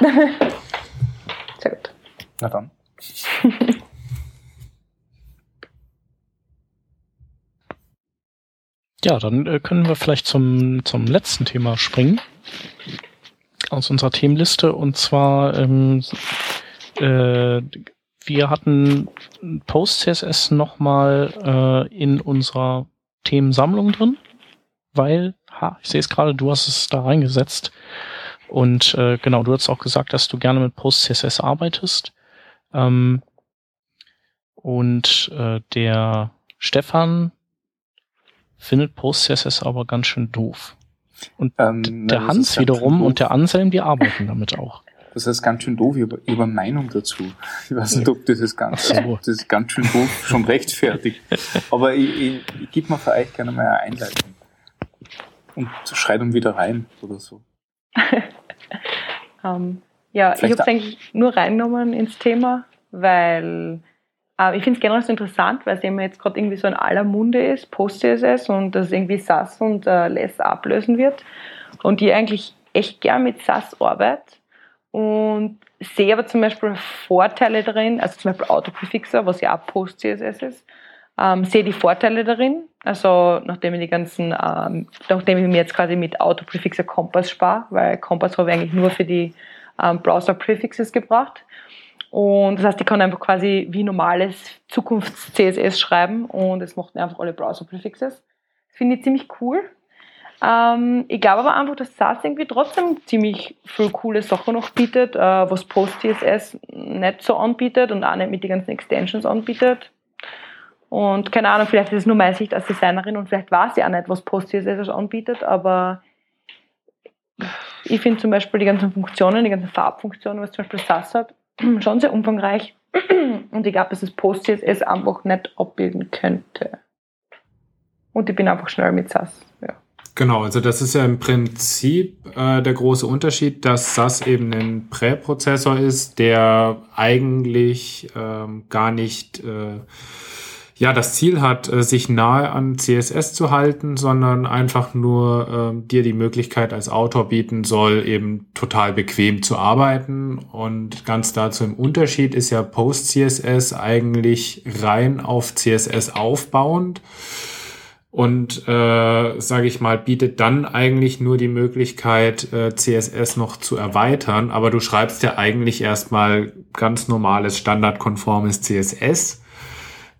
Speaker 4: Sehr gut.
Speaker 2: Na dann.
Speaker 1: ja, dann äh, können wir vielleicht zum, zum letzten Thema springen aus unserer Themenliste und zwar ähm, äh, wir hatten Post-CSS nochmal äh, in unserer Themensammlung drin, weil, ha, ich sehe es gerade, du hast es da reingesetzt. Und äh, genau, du hast auch gesagt, dass du gerne mit Post-CSS arbeitest. Ähm, und äh, der Stefan findet Post-CSS aber ganz schön doof. Und ähm, der Hans wiederum und der Anselm, die arbeiten damit auch.
Speaker 2: Das heißt ganz schön doof, über, über Meinung dazu. Ich weiß nicht, ob das ist ganz, so. das ist ganz schön doof schon rechtfertigt. Aber ich, ich, ich gebe mir für euch gerne mal eine Einleitung. Und schreit um wieder rein oder so.
Speaker 4: um, ähm, ja, Vielleicht ich habe es eigentlich nur reingenommen ins Thema, weil äh, ich finde es generell so interessant, weil es immer jetzt gerade irgendwie so in aller Munde ist, Post-CSS und das irgendwie SAS und äh, LESS ablösen wird. Und ich eigentlich echt gern mit SAS arbeite und sehe aber zum Beispiel Vorteile darin, also zum Beispiel Autoprefixer, was ja auch Post-CSS ist, ähm, sehe die Vorteile darin. Also nachdem ich die ganzen, ähm, nachdem ich mir jetzt quasi mit Autoprefixer Kompass spare, weil Kompass habe ich eigentlich nur für die ähm, Browser-Prefixes gebracht. Und das heißt, ich kann einfach quasi wie normales Zukunfts-CSS schreiben und es macht einfach alle Browser-Prefixes. Finde ich ziemlich cool. Ähm, ich glaube aber einfach, dass SAS irgendwie trotzdem ziemlich viel coole Sachen noch bietet, äh, was Post-CSS nicht so anbietet und auch nicht mit den ganzen Extensions anbietet. Und keine Ahnung, vielleicht ist es nur meine Sicht als Designerin und vielleicht weiß ich auch nicht, was Post-CSS anbietet, aber ich finde zum Beispiel die ganzen Funktionen, die ganzen Farbfunktionen, was zum Beispiel SAS hat, schon sehr umfangreich. Und ich glaube, dass das Post-CSS einfach nicht abbilden könnte. Und ich bin einfach schnell mit SAS. Ja.
Speaker 3: Genau, also das ist ja im Prinzip äh, der große Unterschied, dass SAS eben ein Präprozessor ist, der eigentlich ähm, gar nicht äh, ja das Ziel hat, äh, sich nahe an CSS zu halten, sondern einfach nur äh, dir die Möglichkeit als Autor bieten soll, eben total bequem zu arbeiten. Und ganz dazu im Unterschied ist ja Post-CSS eigentlich rein auf CSS aufbauend und äh, sage ich mal bietet dann eigentlich nur die Möglichkeit äh, CSS noch zu erweitern, aber du schreibst ja eigentlich erstmal ganz normales standardkonformes CSS,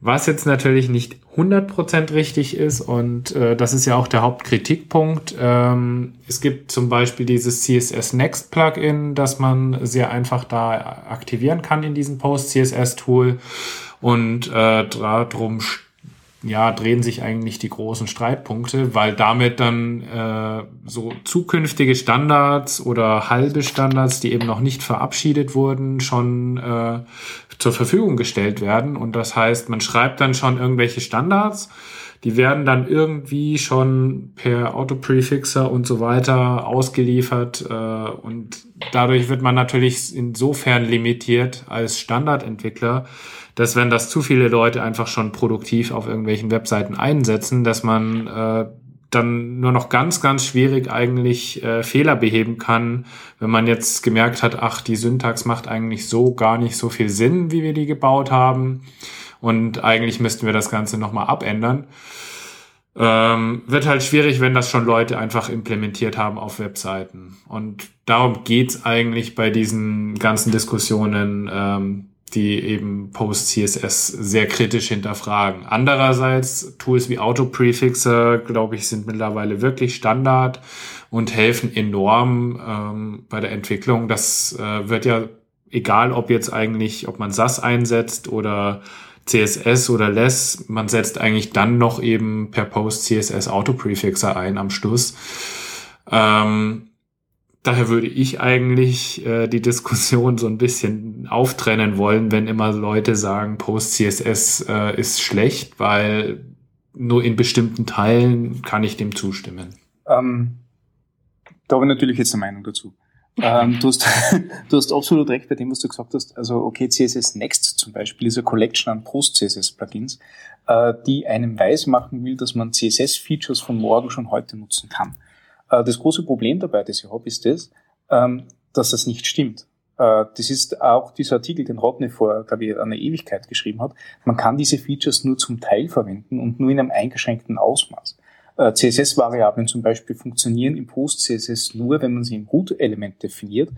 Speaker 3: was jetzt natürlich nicht 100% richtig ist. Und äh, das ist ja auch der Hauptkritikpunkt. Ähm, es gibt zum Beispiel dieses CSS Next Plugin, das man sehr einfach da aktivieren kann in diesem Post CSS Tool und äh, darum ja, drehen sich eigentlich die großen Streitpunkte, weil damit dann äh, so zukünftige Standards oder halbe Standards, die eben noch nicht verabschiedet wurden, schon äh, zur Verfügung gestellt werden. Und das heißt, man schreibt dann schon irgendwelche Standards, die werden dann irgendwie schon per Autoprefixer und so weiter ausgeliefert. Äh, und dadurch wird man natürlich insofern limitiert als Standardentwickler, dass wenn das zu viele Leute einfach schon produktiv auf irgendwelchen Webseiten einsetzen, dass man äh, dann nur noch ganz, ganz schwierig eigentlich äh, Fehler beheben kann, wenn man jetzt gemerkt hat, ach, die Syntax macht eigentlich so gar nicht so viel Sinn, wie wir die gebaut haben. Und eigentlich müssten wir das Ganze nochmal abändern. Ähm, wird halt schwierig, wenn das schon Leute einfach implementiert haben auf Webseiten. Und darum geht's eigentlich bei diesen ganzen Diskussionen, ähm, die eben Post-CSS sehr kritisch hinterfragen. Andererseits, Tools wie Autoprefixer, glaube ich, sind mittlerweile wirklich Standard und helfen enorm ähm, bei der Entwicklung. Das äh, wird ja, egal ob jetzt eigentlich, ob man SAS einsetzt oder CSS oder Less, man setzt eigentlich dann noch eben per Post-CSS Autoprefixer ein am Schluss. Ähm, Daher würde ich eigentlich äh, die Diskussion so ein bisschen auftrennen wollen, wenn immer Leute sagen, Post-CSS äh, ist schlecht, weil nur in bestimmten Teilen kann ich dem zustimmen. Ähm,
Speaker 2: da habe ich natürlich jetzt eine Meinung dazu. Ähm, du, hast, du hast absolut recht bei dem, was du gesagt hast. Also okay, CSS Next zum Beispiel ist eine Collection an Post-CSS-Plugins, äh, die einem weismachen will, dass man CSS-Features von morgen schon heute nutzen kann. Äh, das große Problem dabei, das ich habe, ist das, ähm, dass das nicht stimmt. Äh, das ist auch dieser Artikel, den Rodney vor, glaube ich, einer Ewigkeit geschrieben hat. Man kann diese Features nur zum Teil verwenden und nur in einem eingeschränkten Ausmaß. Äh, CSS-Variablen zum Beispiel funktionieren im Post-CSS nur, wenn man sie im Root-Element definiert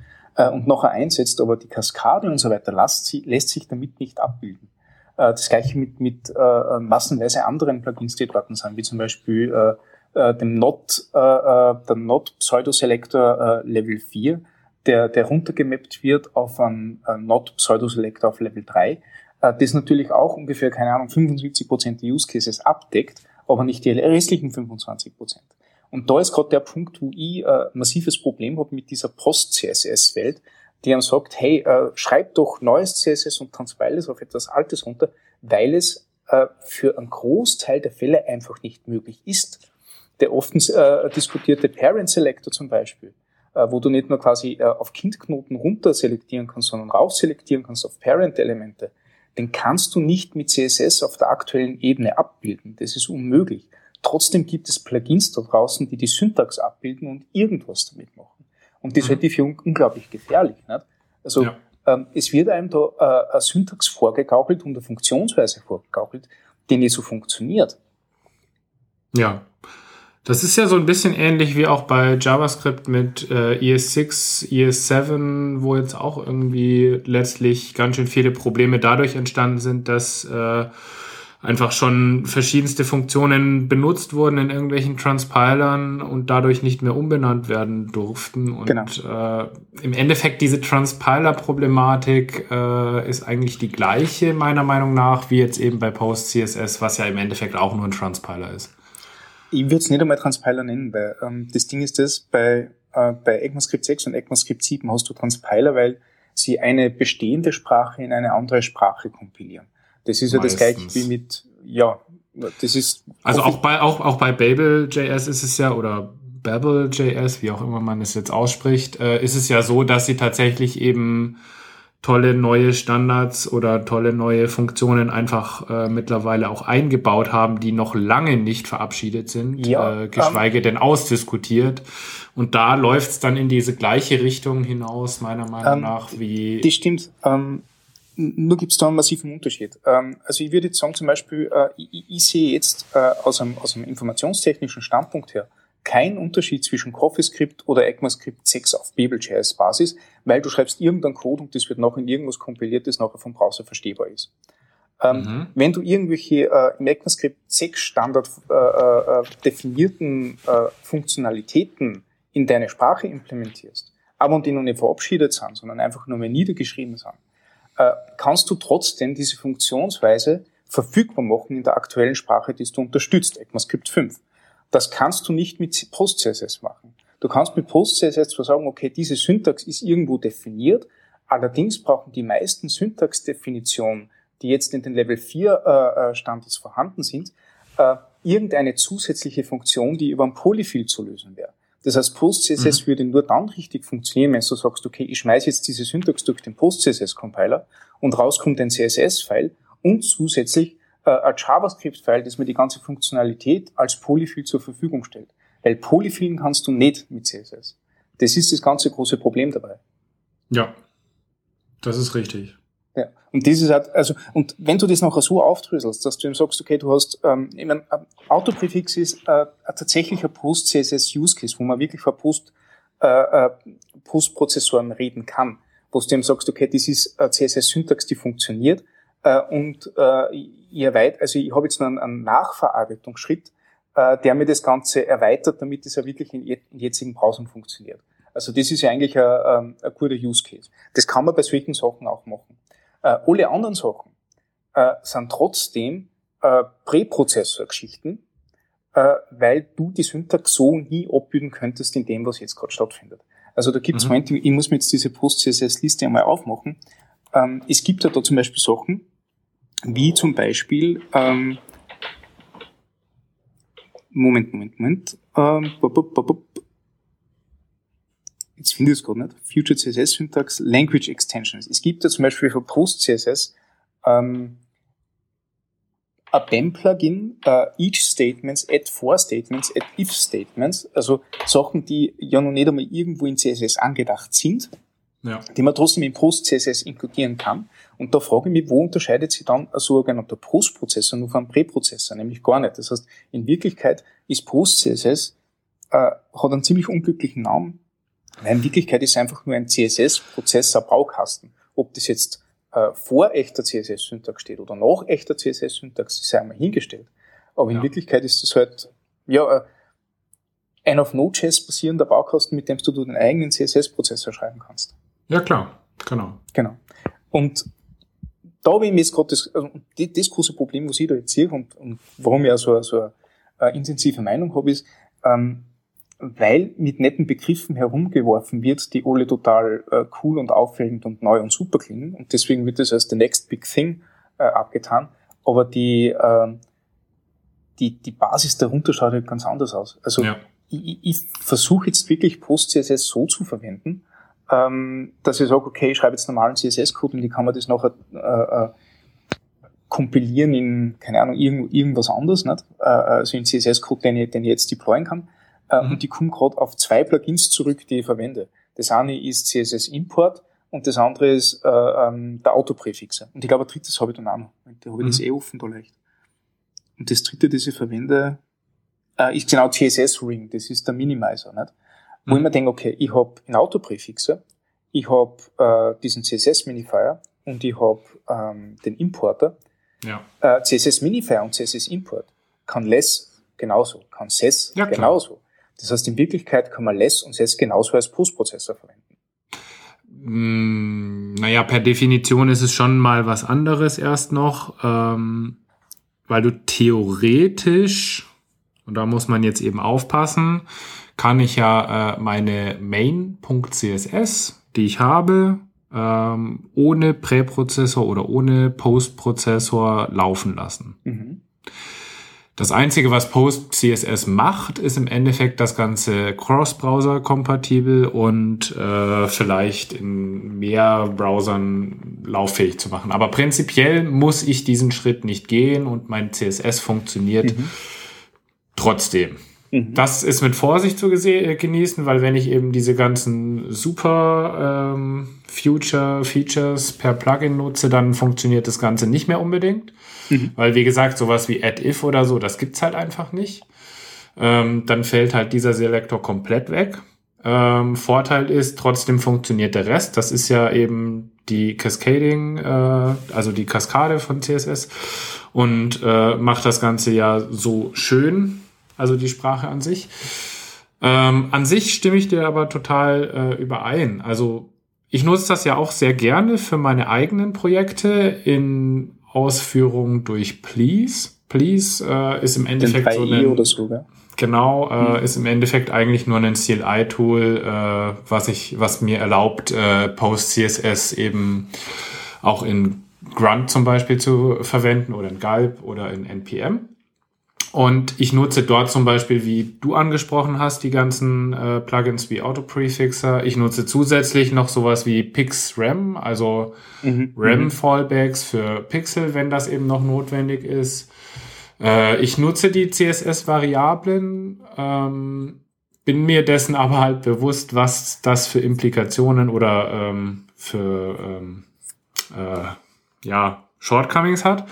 Speaker 2: und nachher einsetzt, aber die Kaskade und so weiter lässt, sie, lässt sich damit nicht abbilden. Das gleiche mit, mit massenweise anderen Plugins, die dort sind, wie zum Beispiel äh, dem Not, äh, äh, der Not Pseudo-Selector äh, Level 4, der, der runtergemappt wird auf einen äh, Not Pseudo-Selector auf Level 3, äh, das natürlich auch ungefähr, keine Ahnung, 75% der Use Cases abdeckt, aber nicht die restlichen 25%. Und da ist gerade der Punkt, wo ich äh, massives Problem habe mit dieser Post-CSS-Welt, die einem sagt, hey, äh, schreib doch neues CSS und transpile es auf etwas Altes runter, weil es äh, für einen Großteil der Fälle einfach nicht möglich ist der oft äh, diskutierte Parent Selector zum Beispiel, äh, wo du nicht nur quasi äh, auf Kindknoten runter selektieren kannst, sondern raus selektieren kannst auf Parent-Elemente, den kannst du nicht mit CSS auf der aktuellen Ebene abbilden. Das ist unmöglich. Trotzdem gibt es Plugins da draußen, die die Syntax abbilden und irgendwas damit machen. Und das mhm. halte ich für un unglaublich gefährlich. Nicht? Also ja. ähm, es wird einem da äh, eine Syntax vorgegaukelt und eine Funktionsweise vorgegaukelt, die nicht so funktioniert.
Speaker 3: Ja, das ist ja so ein bisschen ähnlich wie auch bei JavaScript mit äh, ES6, ES7, wo jetzt auch irgendwie letztlich ganz schön viele Probleme dadurch entstanden sind, dass äh, einfach schon verschiedenste Funktionen benutzt wurden in irgendwelchen Transpilern und dadurch nicht mehr umbenannt werden durften. Und genau. äh, im Endeffekt diese Transpiler-Problematik äh, ist eigentlich die gleiche, meiner Meinung nach, wie jetzt eben bei PostCSS, was ja im Endeffekt auch nur ein Transpiler ist.
Speaker 2: Ich würde es nicht einmal Transpiler nennen, weil ähm, das Ding ist das, bei, äh, bei ECMAScript 6 und ECMAScript 7 hast du Transpiler, weil sie eine bestehende Sprache in eine andere Sprache kompilieren. Das ist Meistens. ja das gleiche wie mit, ja, das ist.
Speaker 3: Also auch bei, auch, auch bei Babel.js ist es ja, oder Babel.js, wie auch immer man es jetzt ausspricht, äh, ist es ja so, dass sie tatsächlich eben tolle neue Standards oder tolle neue Funktionen einfach äh, mittlerweile auch eingebaut haben, die noch lange nicht verabschiedet sind, ja, äh, geschweige ähm, denn ausdiskutiert. Und da läuft es dann in diese gleiche Richtung hinaus, meiner Meinung ähm, nach, wie.
Speaker 2: Das stimmt. Ähm, nur gibt es da einen massiven Unterschied. Ähm, also ich würde jetzt sagen, zum Beispiel, äh, ich, ich, sehe jetzt äh, aus, einem, aus einem informationstechnischen Standpunkt her keinen Unterschied zwischen CoffeeScript oder ECMAScript 6 auf Babel.js Basis, weil du schreibst irgendeinen Code und das wird noch in irgendwas kompiliert, das nachher vom Browser verstehbar ist. Ähm, mhm. Wenn du irgendwelche äh, im ECMAScript 6 Standard äh, äh, definierten äh, Funktionalitäten in deine Sprache implementierst, aber und die noch nicht verabschiedet sind, sondern einfach nur mehr niedergeschrieben sind, äh, kannst du trotzdem diese Funktionsweise verfügbar machen in der aktuellen Sprache, die du unterstützt, ECMAScript 5. Das kannst du nicht mit PostCSS machen. Du kannst mit PostCSS zwar sagen, okay, diese Syntax ist irgendwo definiert, allerdings brauchen die meisten Syntaxdefinitionen, die jetzt in den Level 4 äh, äh, Standards vorhanden sind, äh, irgendeine zusätzliche Funktion, die über ein Polyfill zu lösen wäre. Das heißt, PostCSS mhm. würde nur dann richtig funktionieren, wenn du sagst, okay, ich schmeiße jetzt diese Syntax durch den PostCSS-Compiler und rauskommt ein CSS-File und zusätzlich äh, ein JavaScript-File, das mir die ganze Funktionalität als Polyfill zur Verfügung stellt. Weil Polyfillen kannst du nicht mit CSS. Das ist das ganze große Problem dabei.
Speaker 3: Ja, das ist richtig.
Speaker 2: Ja, und dieses hat, also, und wenn du das nachher so aufdröselst, dass du ihm sagst, okay, du hast, ähm, ich meine, Autopräfix ist äh, tatsächlich ein Post-CSS-Use-Case, wo man wirklich vor Post, äh, äh, Postprozessoren reden kann, wo du ihm sagst, okay, das ist eine CSS-Syntax, die funktioniert, äh, und äh, ihr weit, also ich habe jetzt noch einen, einen Nachverarbeitungsschritt, äh, der mir das Ganze erweitert, damit es ja wirklich in, in jetzigen Browsern funktioniert. Also das ist ja eigentlich ein, ähm, ein guter Use Case. Das kann man bei solchen Sachen auch machen. Äh, alle anderen Sachen äh, sind trotzdem äh, Präprozessor-Geschichten, äh, weil du die Syntax so nie abbilden könntest in dem, was jetzt gerade stattfindet. Also da gibt es mhm. ich muss mir jetzt diese Post-CSS-Liste einmal aufmachen. Ähm, es gibt ja da zum Beispiel Sachen, wie zum Beispiel, ähm, Moment, Moment, Moment, ähm, jetzt finde ich es gerade nicht, Future CSS Syntax, Language Extensions. Es gibt ja zum Beispiel für Post CSS ähm, ein BEM-Plugin, uh, each statements, add for statements, add if statements, also Sachen, die ja noch nicht einmal irgendwo in CSS angedacht sind, ja. die man trotzdem in Post CSS inkludieren kann. Und da frage ich mich, wo unterscheidet sich dann ein sogenannter Postprozessor nur von einem Präprozessor? Nämlich gar nicht. Das heißt, in Wirklichkeit ist Post CSS äh, hat einen ziemlich unglücklichen Namen, Nein, in Wirklichkeit ist es einfach nur ein CSS-Prozessor-Baukasten. Ob das jetzt äh, vor echter CSS-Syntax steht oder nach echter CSS-Syntax, sei einmal hingestellt. Aber in ja. Wirklichkeit ist es halt, ja, äh, ein auf Node.js basierender Baukasten, mit dem du deinen eigenen CSS-Prozessor schreiben kannst.
Speaker 3: Ja, klar, genau.
Speaker 2: Genau. Und da habe ich mir jetzt gerade das, also das, das große Problem, was ich da jetzt sehe und, und warum ich auch so, so eine, eine intensive Meinung habe, ist, ähm, weil mit netten Begriffen herumgeworfen wird, die alle total äh, cool und auffällig und neu und super klingen. Und deswegen wird es als the next big thing äh, abgetan. Aber die, äh, die, die Basis darunter schaut halt ganz anders aus. Also ja. ich, ich versuche jetzt wirklich Post-CSS so zu verwenden, ähm, dass ich sage, okay, ich schreibe jetzt normalen CSS-Code und die kann man das nachher äh, äh, kompilieren in, keine Ahnung, irgend, irgendwas anderes, nicht? Äh, also in CSS-Code, den ich, den ich jetzt deployen kann. Äh, mhm. Und ich komme gerade auf zwei Plugins zurück, die ich verwende. Das eine ist CSS Import und das andere ist äh, ähm, der Autopräfixe. Und ich glaube, ein drittes habe ich dann auch noch. Da habe ich mhm. das eh offen da leicht. Und das dritte, das ich verwende, äh, ist genau CSS Ring. Das ist der Minimizer. Nicht? Wo mhm. ich mir denke, okay, ich habe ein Autopräfixe, ich habe äh, diesen CSS Minifier und ich habe ähm, den Importer. Ja. Äh, CSS Minifier und CSS Import kann less genauso, kann ses ja, genauso. Das heißt, in Wirklichkeit kann man Less und Sess genauso als Postprozessor verwenden.
Speaker 3: Mm, naja, per Definition ist es schon mal was anderes erst noch, ähm, weil du theoretisch, und da muss man jetzt eben aufpassen, kann ich ja äh, meine main.css, die ich habe, ähm, ohne Präprozessor oder ohne Postprozessor laufen lassen. Mhm. Das Einzige, was Post-CSS macht, ist im Endeffekt das Ganze Cross-Browser-kompatibel und äh, vielleicht in mehr Browsern lauffähig zu machen. Aber prinzipiell muss ich diesen Schritt nicht gehen und mein CSS funktioniert mhm. trotzdem. Mhm. Das ist mit Vorsicht zu äh, genießen, weil wenn ich eben diese ganzen super ähm, Future Features per Plugin nutze, dann funktioniert das Ganze nicht mehr unbedingt. Mhm. Weil, wie gesagt, sowas wie Add-If oder so, das gibt's halt einfach nicht. Ähm, dann fällt halt dieser Selektor komplett weg. Ähm, Vorteil ist, trotzdem funktioniert der Rest. Das ist ja eben die Cascading, äh, also die Kaskade von CSS und äh, macht das Ganze ja so schön, also die Sprache an sich. Ähm, an sich stimme ich dir aber total äh, überein. Also ich nutze das ja auch sehr gerne für meine eigenen Projekte in Ausführung durch Please. Please äh, ist im Endeffekt so eine, oder so, ja? Genau, äh, hm. ist im Endeffekt eigentlich nur ein CLI-Tool, äh, was ich, was mir erlaubt, äh, Post-CSS eben auch in Grunt zum Beispiel zu verwenden oder in Gulp oder in NPM. Und ich nutze dort zum Beispiel, wie du angesprochen hast, die ganzen äh, Plugins wie Autoprefixer. Ich nutze zusätzlich noch sowas wie PixRam, also mhm. RAM-Fallbacks für Pixel, wenn das eben noch notwendig ist. Äh, ich nutze die CSS-Variablen, ähm, bin mir dessen aber halt bewusst, was das für Implikationen oder ähm, für ähm, äh, ja, Shortcomings hat.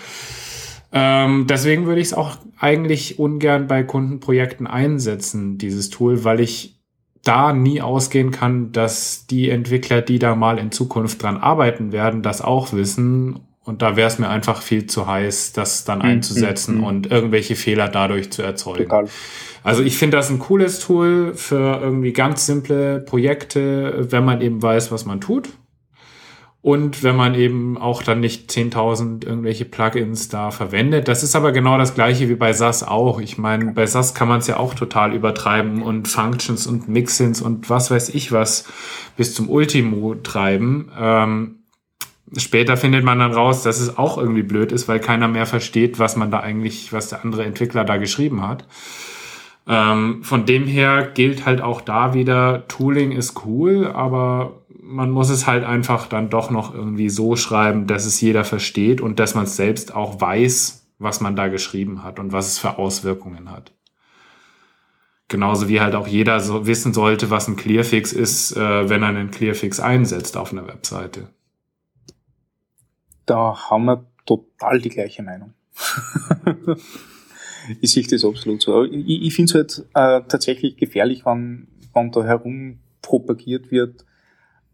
Speaker 3: Ähm, deswegen würde ich es auch eigentlich ungern bei Kundenprojekten einsetzen, dieses Tool, weil ich da nie ausgehen kann, dass die Entwickler, die da mal in Zukunft dran arbeiten werden, das auch wissen. Und da wäre es mir einfach viel zu heiß, das dann mhm. einzusetzen mhm. und irgendwelche Fehler dadurch zu erzeugen. Total. Also ich finde das ein cooles Tool für irgendwie ganz simple Projekte, wenn man eben weiß, was man tut. Und wenn man eben auch dann nicht 10.000 irgendwelche Plugins da verwendet. Das ist aber genau das gleiche wie bei SAS auch. Ich meine, bei SAS kann man es ja auch total übertreiben und Functions und Mixins und was weiß ich was bis zum Ultimo treiben. Ähm, später findet man dann raus, dass es auch irgendwie blöd ist, weil keiner mehr versteht, was man da eigentlich, was der andere Entwickler da geschrieben hat. Ähm, von dem her gilt halt auch da wieder, Tooling ist cool, aber man muss es halt einfach dann doch noch irgendwie so schreiben, dass es jeder versteht und dass man selbst auch weiß, was man da geschrieben hat und was es für Auswirkungen hat. Genauso wie halt auch jeder so wissen sollte, was ein Clearfix ist, äh, wenn er einen Clearfix einsetzt auf einer Webseite.
Speaker 2: Da haben wir total die gleiche Meinung. ich sehe das absolut so. Ich, ich finde es halt äh, tatsächlich gefährlich, wenn, wenn da herum propagiert wird,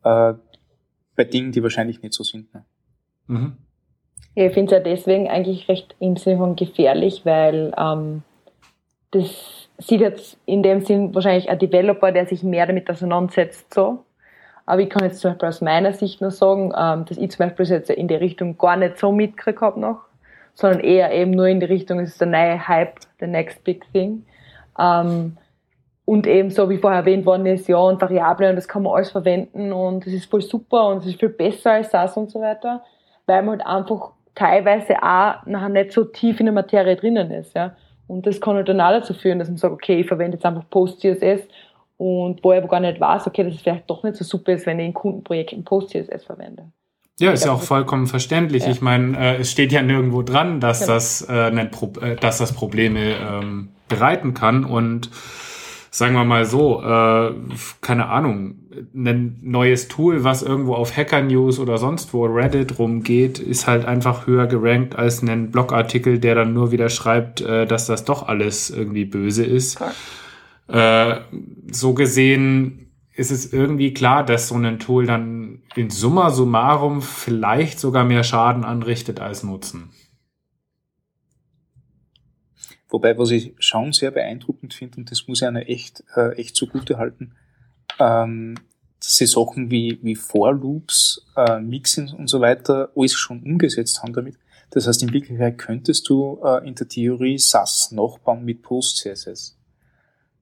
Speaker 2: äh, bei Dingen, die wahrscheinlich nicht so sind. Ne? Mhm.
Speaker 4: Ja, ich finde es ja deswegen eigentlich recht im Sinne von gefährlich, weil ähm, das sieht jetzt in dem Sinn wahrscheinlich ein Developer, der sich mehr damit auseinandersetzt, so. Aber ich kann jetzt zum Beispiel aus meiner Sicht nur sagen, ähm, dass ich zum Beispiel jetzt in die Richtung gar nicht so mitgekriegt habe noch, sondern eher eben nur in die Richtung, es ist der neue Hype, the next big thing. Ähm, und eben so, wie vorher erwähnt worden ist, ja, und Variablen, und das kann man alles verwenden und das ist voll super und es ist viel besser als SAS und so weiter, weil man halt einfach teilweise auch nachher nicht so tief in der Materie drinnen ist, ja. Und das kann halt dann auch dazu führen, dass man sagt, okay, ich verwende jetzt einfach Post-CSS und wo ich aber gar nicht weiß, okay, dass es vielleicht doch nicht so super ist, wenn ich in Kundenprojekten Post-CSS verwende.
Speaker 3: Ja, ist ja auch vollkommen verständlich. Ja. Ich meine, äh, es steht ja nirgendwo dran, dass genau. das, äh, Pro äh, dass das Probleme ähm, bereiten kann und sagen wir mal so, äh, keine Ahnung, ein neues Tool, was irgendwo auf Hacker News oder sonst wo Reddit rumgeht, ist halt einfach höher gerankt als ein Blogartikel, der dann nur wieder schreibt, äh, dass das doch alles irgendwie böse ist. Äh, so gesehen ist es irgendwie klar, dass so ein Tool dann in summa summarum vielleicht sogar mehr Schaden anrichtet als Nutzen.
Speaker 2: Wobei, was ich schon sehr beeindruckend finde, und das muss ich einer echt, äh, echt zugute halten, ähm, dass sie Sachen wie, wie For Loops, äh, Mixing und so weiter alles schon umgesetzt haben damit. Das heißt, in Wirklichkeit könntest du äh, in der Theorie SAS nachbauen mit Post-CSS.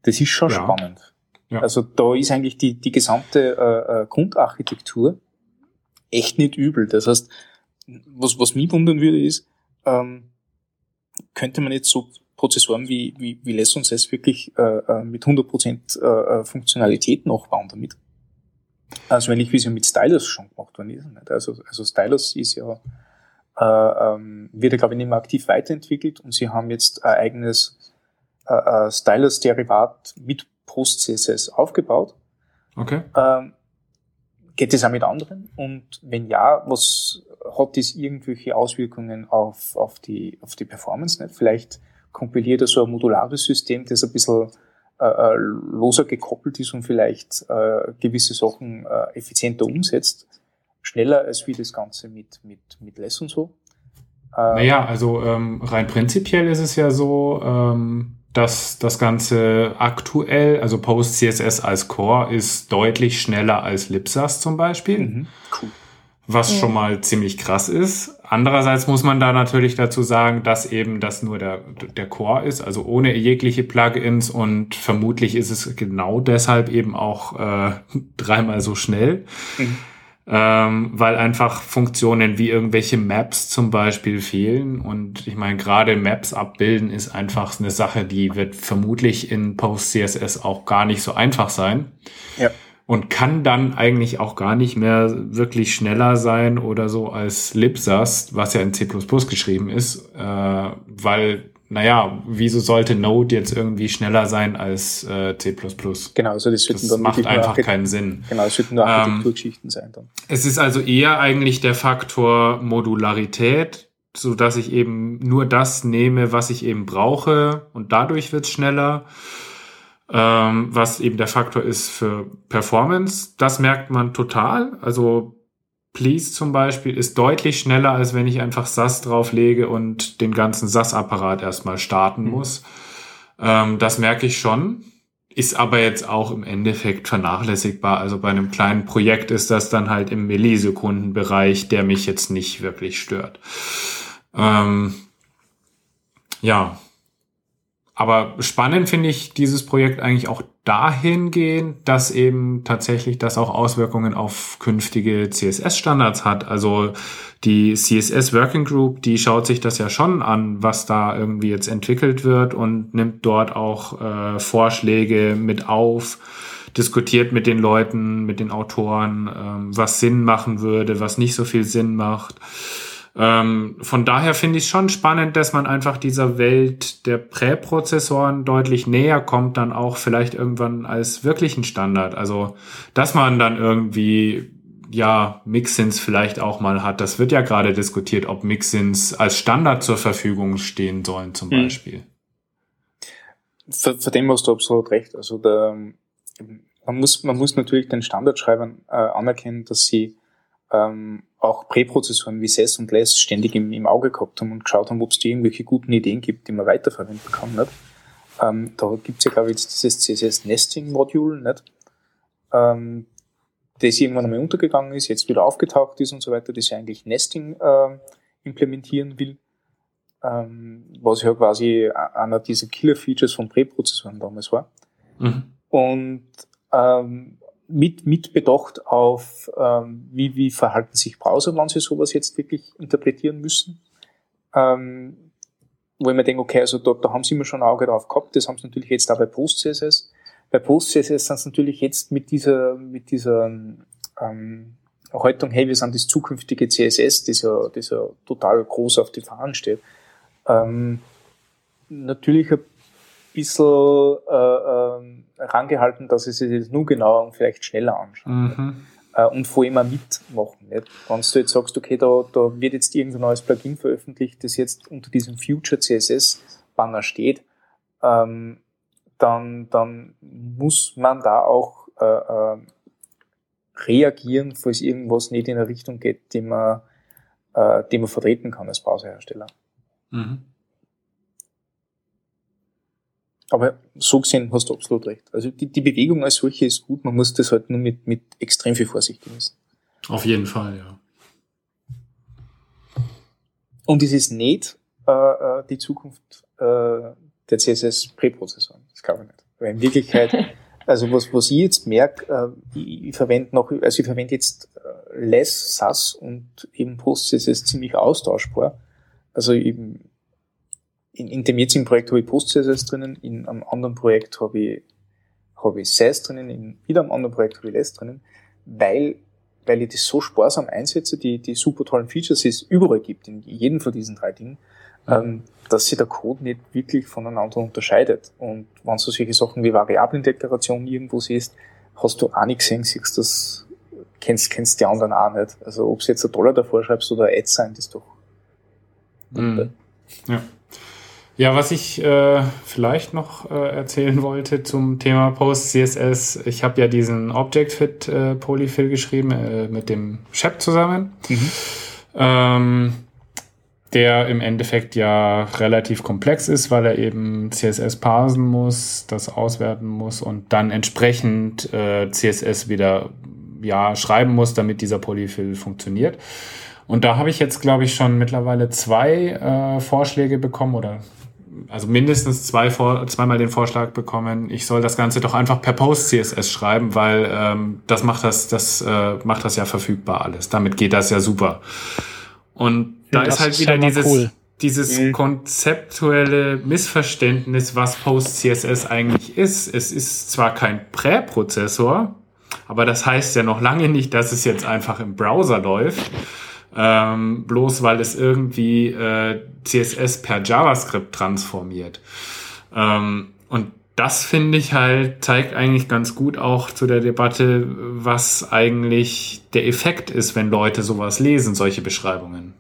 Speaker 2: Das ist schon ja. spannend. Ja. Also da ist eigentlich die, die gesamte äh, äh, Grundarchitektur echt nicht übel. Das heißt, was, was mich wundern würde, ist, ähm, könnte man jetzt so Prozessoren wie, wie, wie Lessons S wirklich äh, äh mit 100% äh, äh, Funktionalität nachbauen damit. Also wenn ich wie es ja mit Stylus schon gemacht worden ist. Nicht? Also, also Stylus ist ja, äh, ähm, wird ja glaube ich nicht mehr aktiv weiterentwickelt und sie haben jetzt ein eigenes äh, Stylus-Derivat mit Post-CSS aufgebaut.
Speaker 3: Okay.
Speaker 2: Ähm, geht es auch mit anderen? Und wenn ja, was hat das irgendwelche Auswirkungen auf, auf, die, auf die Performance? Nicht? Vielleicht kompiliert er so ein modulares System, das ein bisschen äh, äh, loser gekoppelt ist und vielleicht äh, gewisse Sachen äh, effizienter umsetzt. Schneller als wie das Ganze mit, mit, mit Less und so.
Speaker 3: Äh, naja, also ähm, rein prinzipiell ist es ja so, ähm, dass das Ganze aktuell, also PostCSS als Core, ist deutlich schneller als Lipsas zum Beispiel. Mhm, cool. Was schon mal ziemlich krass ist. Andererseits muss man da natürlich dazu sagen, dass eben das nur der, der Core ist, also ohne jegliche Plugins und vermutlich ist es genau deshalb eben auch äh, dreimal so schnell. Mhm ähm, weil einfach Funktionen wie irgendwelche Maps zum Beispiel fehlen. Und ich meine, gerade Maps abbilden ist einfach eine Sache, die wird vermutlich in Post-CSS auch gar nicht so einfach sein. Ja. Und kann dann eigentlich auch gar nicht mehr wirklich schneller sein oder so als Libsas, was ja in C++ geschrieben ist, äh, weil naja, wieso sollte Node jetzt irgendwie schneller sein als äh, C++?
Speaker 2: Genau, also das,
Speaker 3: das dann macht einfach keinen Sinn.
Speaker 2: Genau, es sollten nur ähm, Architekturgeschichten ähm, sein dann.
Speaker 3: Es ist also eher eigentlich der Faktor Modularität, so dass ich eben nur das nehme, was ich eben brauche und dadurch wird's schneller. Ähm, was eben der Faktor ist für Performance, das merkt man total. Also Please zum Beispiel ist deutlich schneller, als wenn ich einfach SAS drauflege und den ganzen SAS-Apparat erstmal starten mhm. muss. Ähm, das merke ich schon. Ist aber jetzt auch im Endeffekt vernachlässigbar. Also bei einem kleinen Projekt ist das dann halt im Millisekundenbereich, der mich jetzt nicht wirklich stört. Ähm, ja, aber spannend finde ich dieses Projekt eigentlich auch dahingehend, dass eben tatsächlich das auch Auswirkungen auf künftige CSS-Standards hat. Also die CSS Working Group, die schaut sich das ja schon an, was da irgendwie jetzt entwickelt wird und nimmt dort auch äh, Vorschläge mit auf, diskutiert mit den Leuten, mit den Autoren, ähm, was Sinn machen würde, was nicht so viel Sinn macht. Ähm, von daher finde ich es schon spannend, dass man einfach dieser Welt der Präprozessoren deutlich näher kommt, dann auch vielleicht irgendwann als wirklichen Standard. Also, dass man dann irgendwie ja, Mixins vielleicht auch mal hat. Das wird ja gerade diskutiert, ob Mixins als Standard zur Verfügung stehen sollen, zum mhm. Beispiel.
Speaker 2: Für, für dem hast du absolut recht. Also der, man muss, man muss natürlich den Standardschreibern äh, anerkennen, dass sie ähm, auch Präprozessoren wie SES und LESS ständig im, im Auge gehabt haben und geschaut haben, ob es da irgendwelche guten Ideen gibt, die man weiterverwenden kann. Nicht? Ähm, da gibt's ja, glaube ich, jetzt dieses CSS-Nesting-Modul, nicht? Ähm, das irgendwann einmal untergegangen ist, jetzt wieder aufgetaucht ist und so weiter, das ja eigentlich Nesting äh, implementieren will, ähm, was ja quasi einer dieser Killer-Features von Präprozessoren damals war. Mhm. Und ähm, mit, mit Bedacht auf, ähm, wie, wie verhalten sich Browser, wenn sie sowas jetzt wirklich interpretieren müssen. Ähm, wo ich mir denke, okay, also da, da haben sie immer schon ein Auge drauf gehabt, das haben sie natürlich jetzt auch bei PostCSS. Bei PostCSS sind sie natürlich jetzt mit dieser, mit dieser ähm, Haltung, hey, wir sind das zukünftige CSS, das ja, das ja total groß auf die Fahnen steht, ähm, natürlich ein bisschen äh, äh, rangehalten, dass sie sich das nur genauer und vielleicht schneller anschauen. Mhm. Äh, und vor allem auch mitmachen. Nicht? Wenn du jetzt sagst, okay, da, da wird jetzt irgendein neues Plugin veröffentlicht, das jetzt unter diesem Future CSS Banner steht, ähm, dann, dann muss man da auch äh, äh, reagieren, falls irgendwas nicht in eine Richtung geht, die man, äh, die man vertreten kann als Browserhersteller. Mhm. Aber so gesehen hast du absolut recht. Also die, die Bewegung als solche ist gut, man muss das halt nur mit, mit extrem viel Vorsicht genießen.
Speaker 3: Auf jeden Fall, ja.
Speaker 2: Und es ist nicht äh, äh die Zukunft äh, der CSS-Präprozessoren. Das glaube ich nicht. Weil in Wirklichkeit, also was, was ich jetzt merke, äh, ich, ich verwende noch, also ich verwende jetzt äh, Less SAS und eben PostCSS ziemlich austauschbar. Also eben in, in dem jetzigen Projekt habe ich PostCSS drinnen, in einem anderen Projekt habe ich, habe ich SAS drinnen, in wieder einem anderen Projekt habe ich LESS drinnen, weil, weil ich das so sparsam einsetze, die, die super tollen Features, die es überall gibt, in jedem von diesen drei Dingen, ähm, dass sich der Code nicht wirklich voneinander unterscheidet. Und wenn du solche Sachen wie Variablendeklaration irgendwo siehst, hast du auch nicht gesehen, siehst das, kennst, kennst die anderen auch nicht. Also ob du jetzt ein Dollar davor schreibst oder ein Ad sein, das ist doch.
Speaker 3: Mhm. Ja. Ja, was ich äh, vielleicht noch äh, erzählen wollte zum Thema Post CSS, ich habe ja diesen Object Fit äh, Polyfill geschrieben äh, mit dem Shep zusammen. Mhm. Ähm, der im Endeffekt ja relativ komplex ist, weil er eben CSS parsen muss, das auswerten muss und dann entsprechend äh, CSS wieder ja schreiben muss, damit dieser Polyfill funktioniert. Und da habe ich jetzt, glaube ich, schon mittlerweile zwei äh, Vorschläge bekommen oder also mindestens zwei vor, zweimal den Vorschlag bekommen, ich soll das Ganze doch einfach per Post CSS schreiben, weil ähm, das macht das, das äh, macht das ja verfügbar alles. Damit geht das ja super. Und da ist halt wieder dieses, cool. dieses mhm. konzeptuelle Missverständnis, was Post CSS eigentlich ist. Es ist zwar kein Präprozessor, aber das heißt ja noch lange nicht, dass es jetzt einfach im Browser läuft. Ähm, bloß weil es irgendwie äh, CSS per JavaScript transformiert. Ähm, und das finde ich halt, zeigt eigentlich ganz gut auch zu der Debatte, was eigentlich der Effekt ist, wenn Leute sowas lesen, solche Beschreibungen.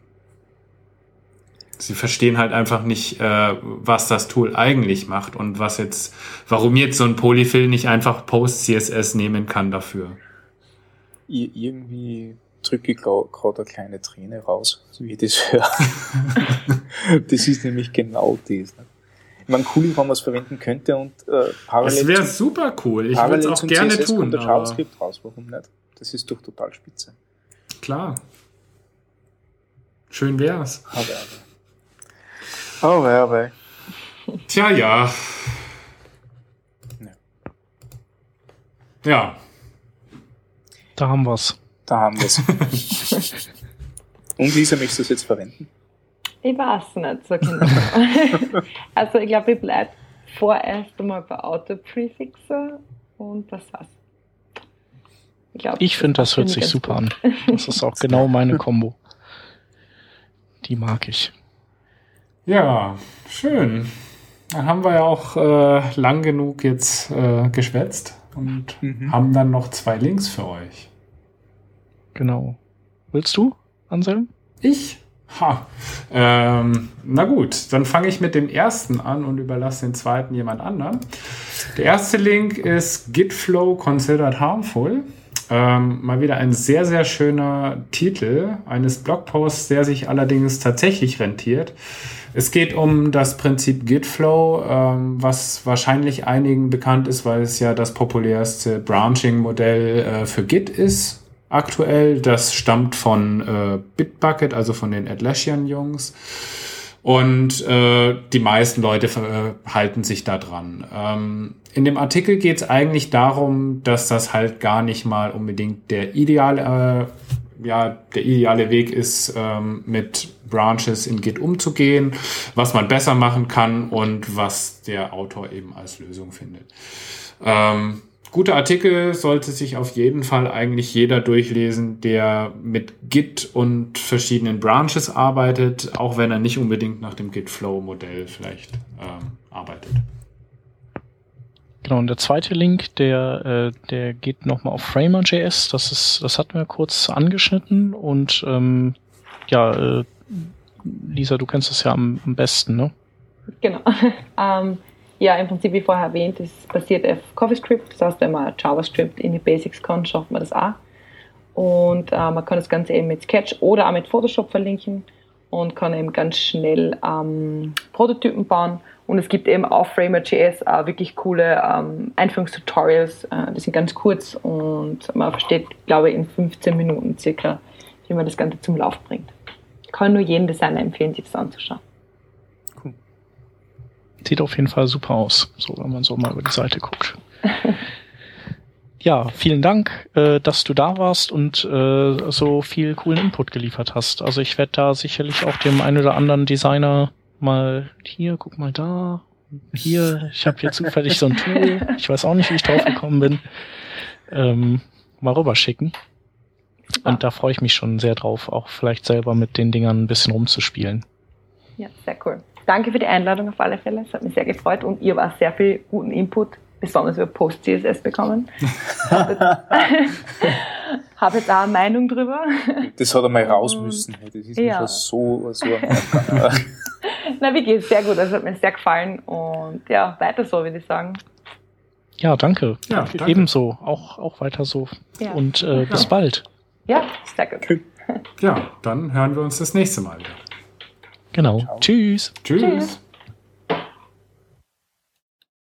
Speaker 3: Sie verstehen halt einfach nicht, äh, was das Tool eigentlich macht und was jetzt, warum jetzt so ein Polyfill nicht einfach Post-CSS nehmen kann dafür.
Speaker 2: Ir irgendwie drücke ich gerade eine kleine Träne raus, so wie ich das höre. das ist nämlich genau das. Ne? Ich meine, cool, wenn man es verwenden könnte und
Speaker 3: äh, parallel. Das wäre super cool. Ich würde es auch gerne CSS tun. Kommt
Speaker 2: der JavaScript raus, warum nicht? Das ist doch total spitze.
Speaker 3: Klar. Schön wär's.
Speaker 2: Aber, aber. Oh, aber.
Speaker 3: Tja, ja. Ja.
Speaker 1: Da haben wir's.
Speaker 2: Da haben wir's. Und Lisa, möchtest du es jetzt verwenden?
Speaker 4: Ich weiß nicht so genau. also ich glaube, ich bleibe vorerst einmal bei Auto-Prefixer und das war's.
Speaker 1: Ich, ich finde, das hört sich super gut. an. Das ist auch genau meine Combo. Die mag ich.
Speaker 3: Ja, schön. Dann haben wir ja auch äh, lang genug jetzt äh, geschwätzt und mhm. haben dann noch zwei Links für euch.
Speaker 1: Genau. Willst du, Anselm?
Speaker 3: Ich? Ha. Ähm, na gut, dann fange ich mit dem ersten an und überlasse den zweiten jemand anderen. Der erste Link ist Gitflow Considered Harmful. Ähm, mal wieder ein sehr, sehr schöner Titel eines Blogposts, der sich allerdings tatsächlich rentiert. Es geht um das Prinzip Gitflow, ähm, was wahrscheinlich einigen bekannt ist, weil es ja das populärste Branching-Modell äh, für Git ist aktuell. Das stammt von äh, Bitbucket, also von den Atlassian-Jungs. Und äh, die meisten Leute äh, halten sich da dran. Ähm, in dem Artikel geht es eigentlich darum, dass das halt gar nicht mal unbedingt der ideale, äh, ja, der ideale Weg ist, ähm, mit Branches in Git umzugehen, was man besser machen kann und was der Autor eben als Lösung findet. Ähm, guter Artikel sollte sich auf jeden Fall eigentlich jeder durchlesen, der mit Git und verschiedenen Branches arbeitet, auch wenn er nicht unbedingt nach dem Git-Flow-Modell vielleicht ähm, arbeitet.
Speaker 1: Genau, und der zweite Link, der, äh, der geht nochmal auf Framer.js. Das ist, das hatten wir kurz angeschnitten und ähm, ja, äh, Lisa, du kennst das ja am, am besten, ne?
Speaker 4: Genau. ähm, ja, im Prinzip, wie vorher erwähnt, ist basiert auf CoffeeScript. Das heißt, wenn man JavaScript in die Basics kann, schafft man das auch. Und äh, man kann das Ganze eben mit Sketch oder auch mit Photoshop verlinken und kann eben ganz schnell ähm, Prototypen bauen. Und es gibt eben auf Framer.js auch wirklich coole ähm, Einführungstutorials. Äh, die sind ganz kurz und man versteht, glaube ich, in 15 Minuten circa, wie man das Ganze zum Lauf bringt. Ich kann nur jedem Designer empfehlen, sich das anzuschauen.
Speaker 1: Sieht auf jeden Fall super aus, so wenn man so mal über die Seite guckt. ja, vielen Dank, äh, dass du da warst und äh, so viel coolen Input geliefert hast. Also ich werde da sicherlich auch dem einen oder anderen Designer mal hier, guck mal da, hier, ich habe hier zufällig so ein Tool, ich weiß auch nicht, wie ich drauf gekommen bin, ähm, mal rüberschicken. Und da freue ich mich schon sehr drauf, auch vielleicht selber mit den Dingern ein bisschen rumzuspielen.
Speaker 4: Ja, sehr cool. Danke für die Einladung auf alle Fälle. Es hat mich sehr gefreut und ihr war sehr viel guten Input, besonders über Post-CSS bekommen. Habe jetzt auch eine Meinung drüber.
Speaker 2: Das hat er mal raus müssen. Das ist ja. nicht so, so
Speaker 4: Na, wie geht's? Sehr gut. Das hat mir sehr gefallen und ja, weiter so, würde ich sagen.
Speaker 1: Ja, danke. Ja, danke. Ebenso. Auch, auch weiter so. Ja. Und äh, bis ja. bald.
Speaker 4: Ja, sehr gut.
Speaker 3: Ja, dann hören wir uns das nächste Mal wieder.
Speaker 1: Genau. Ciao. Tschüss.
Speaker 3: Tschüss. Tschüss.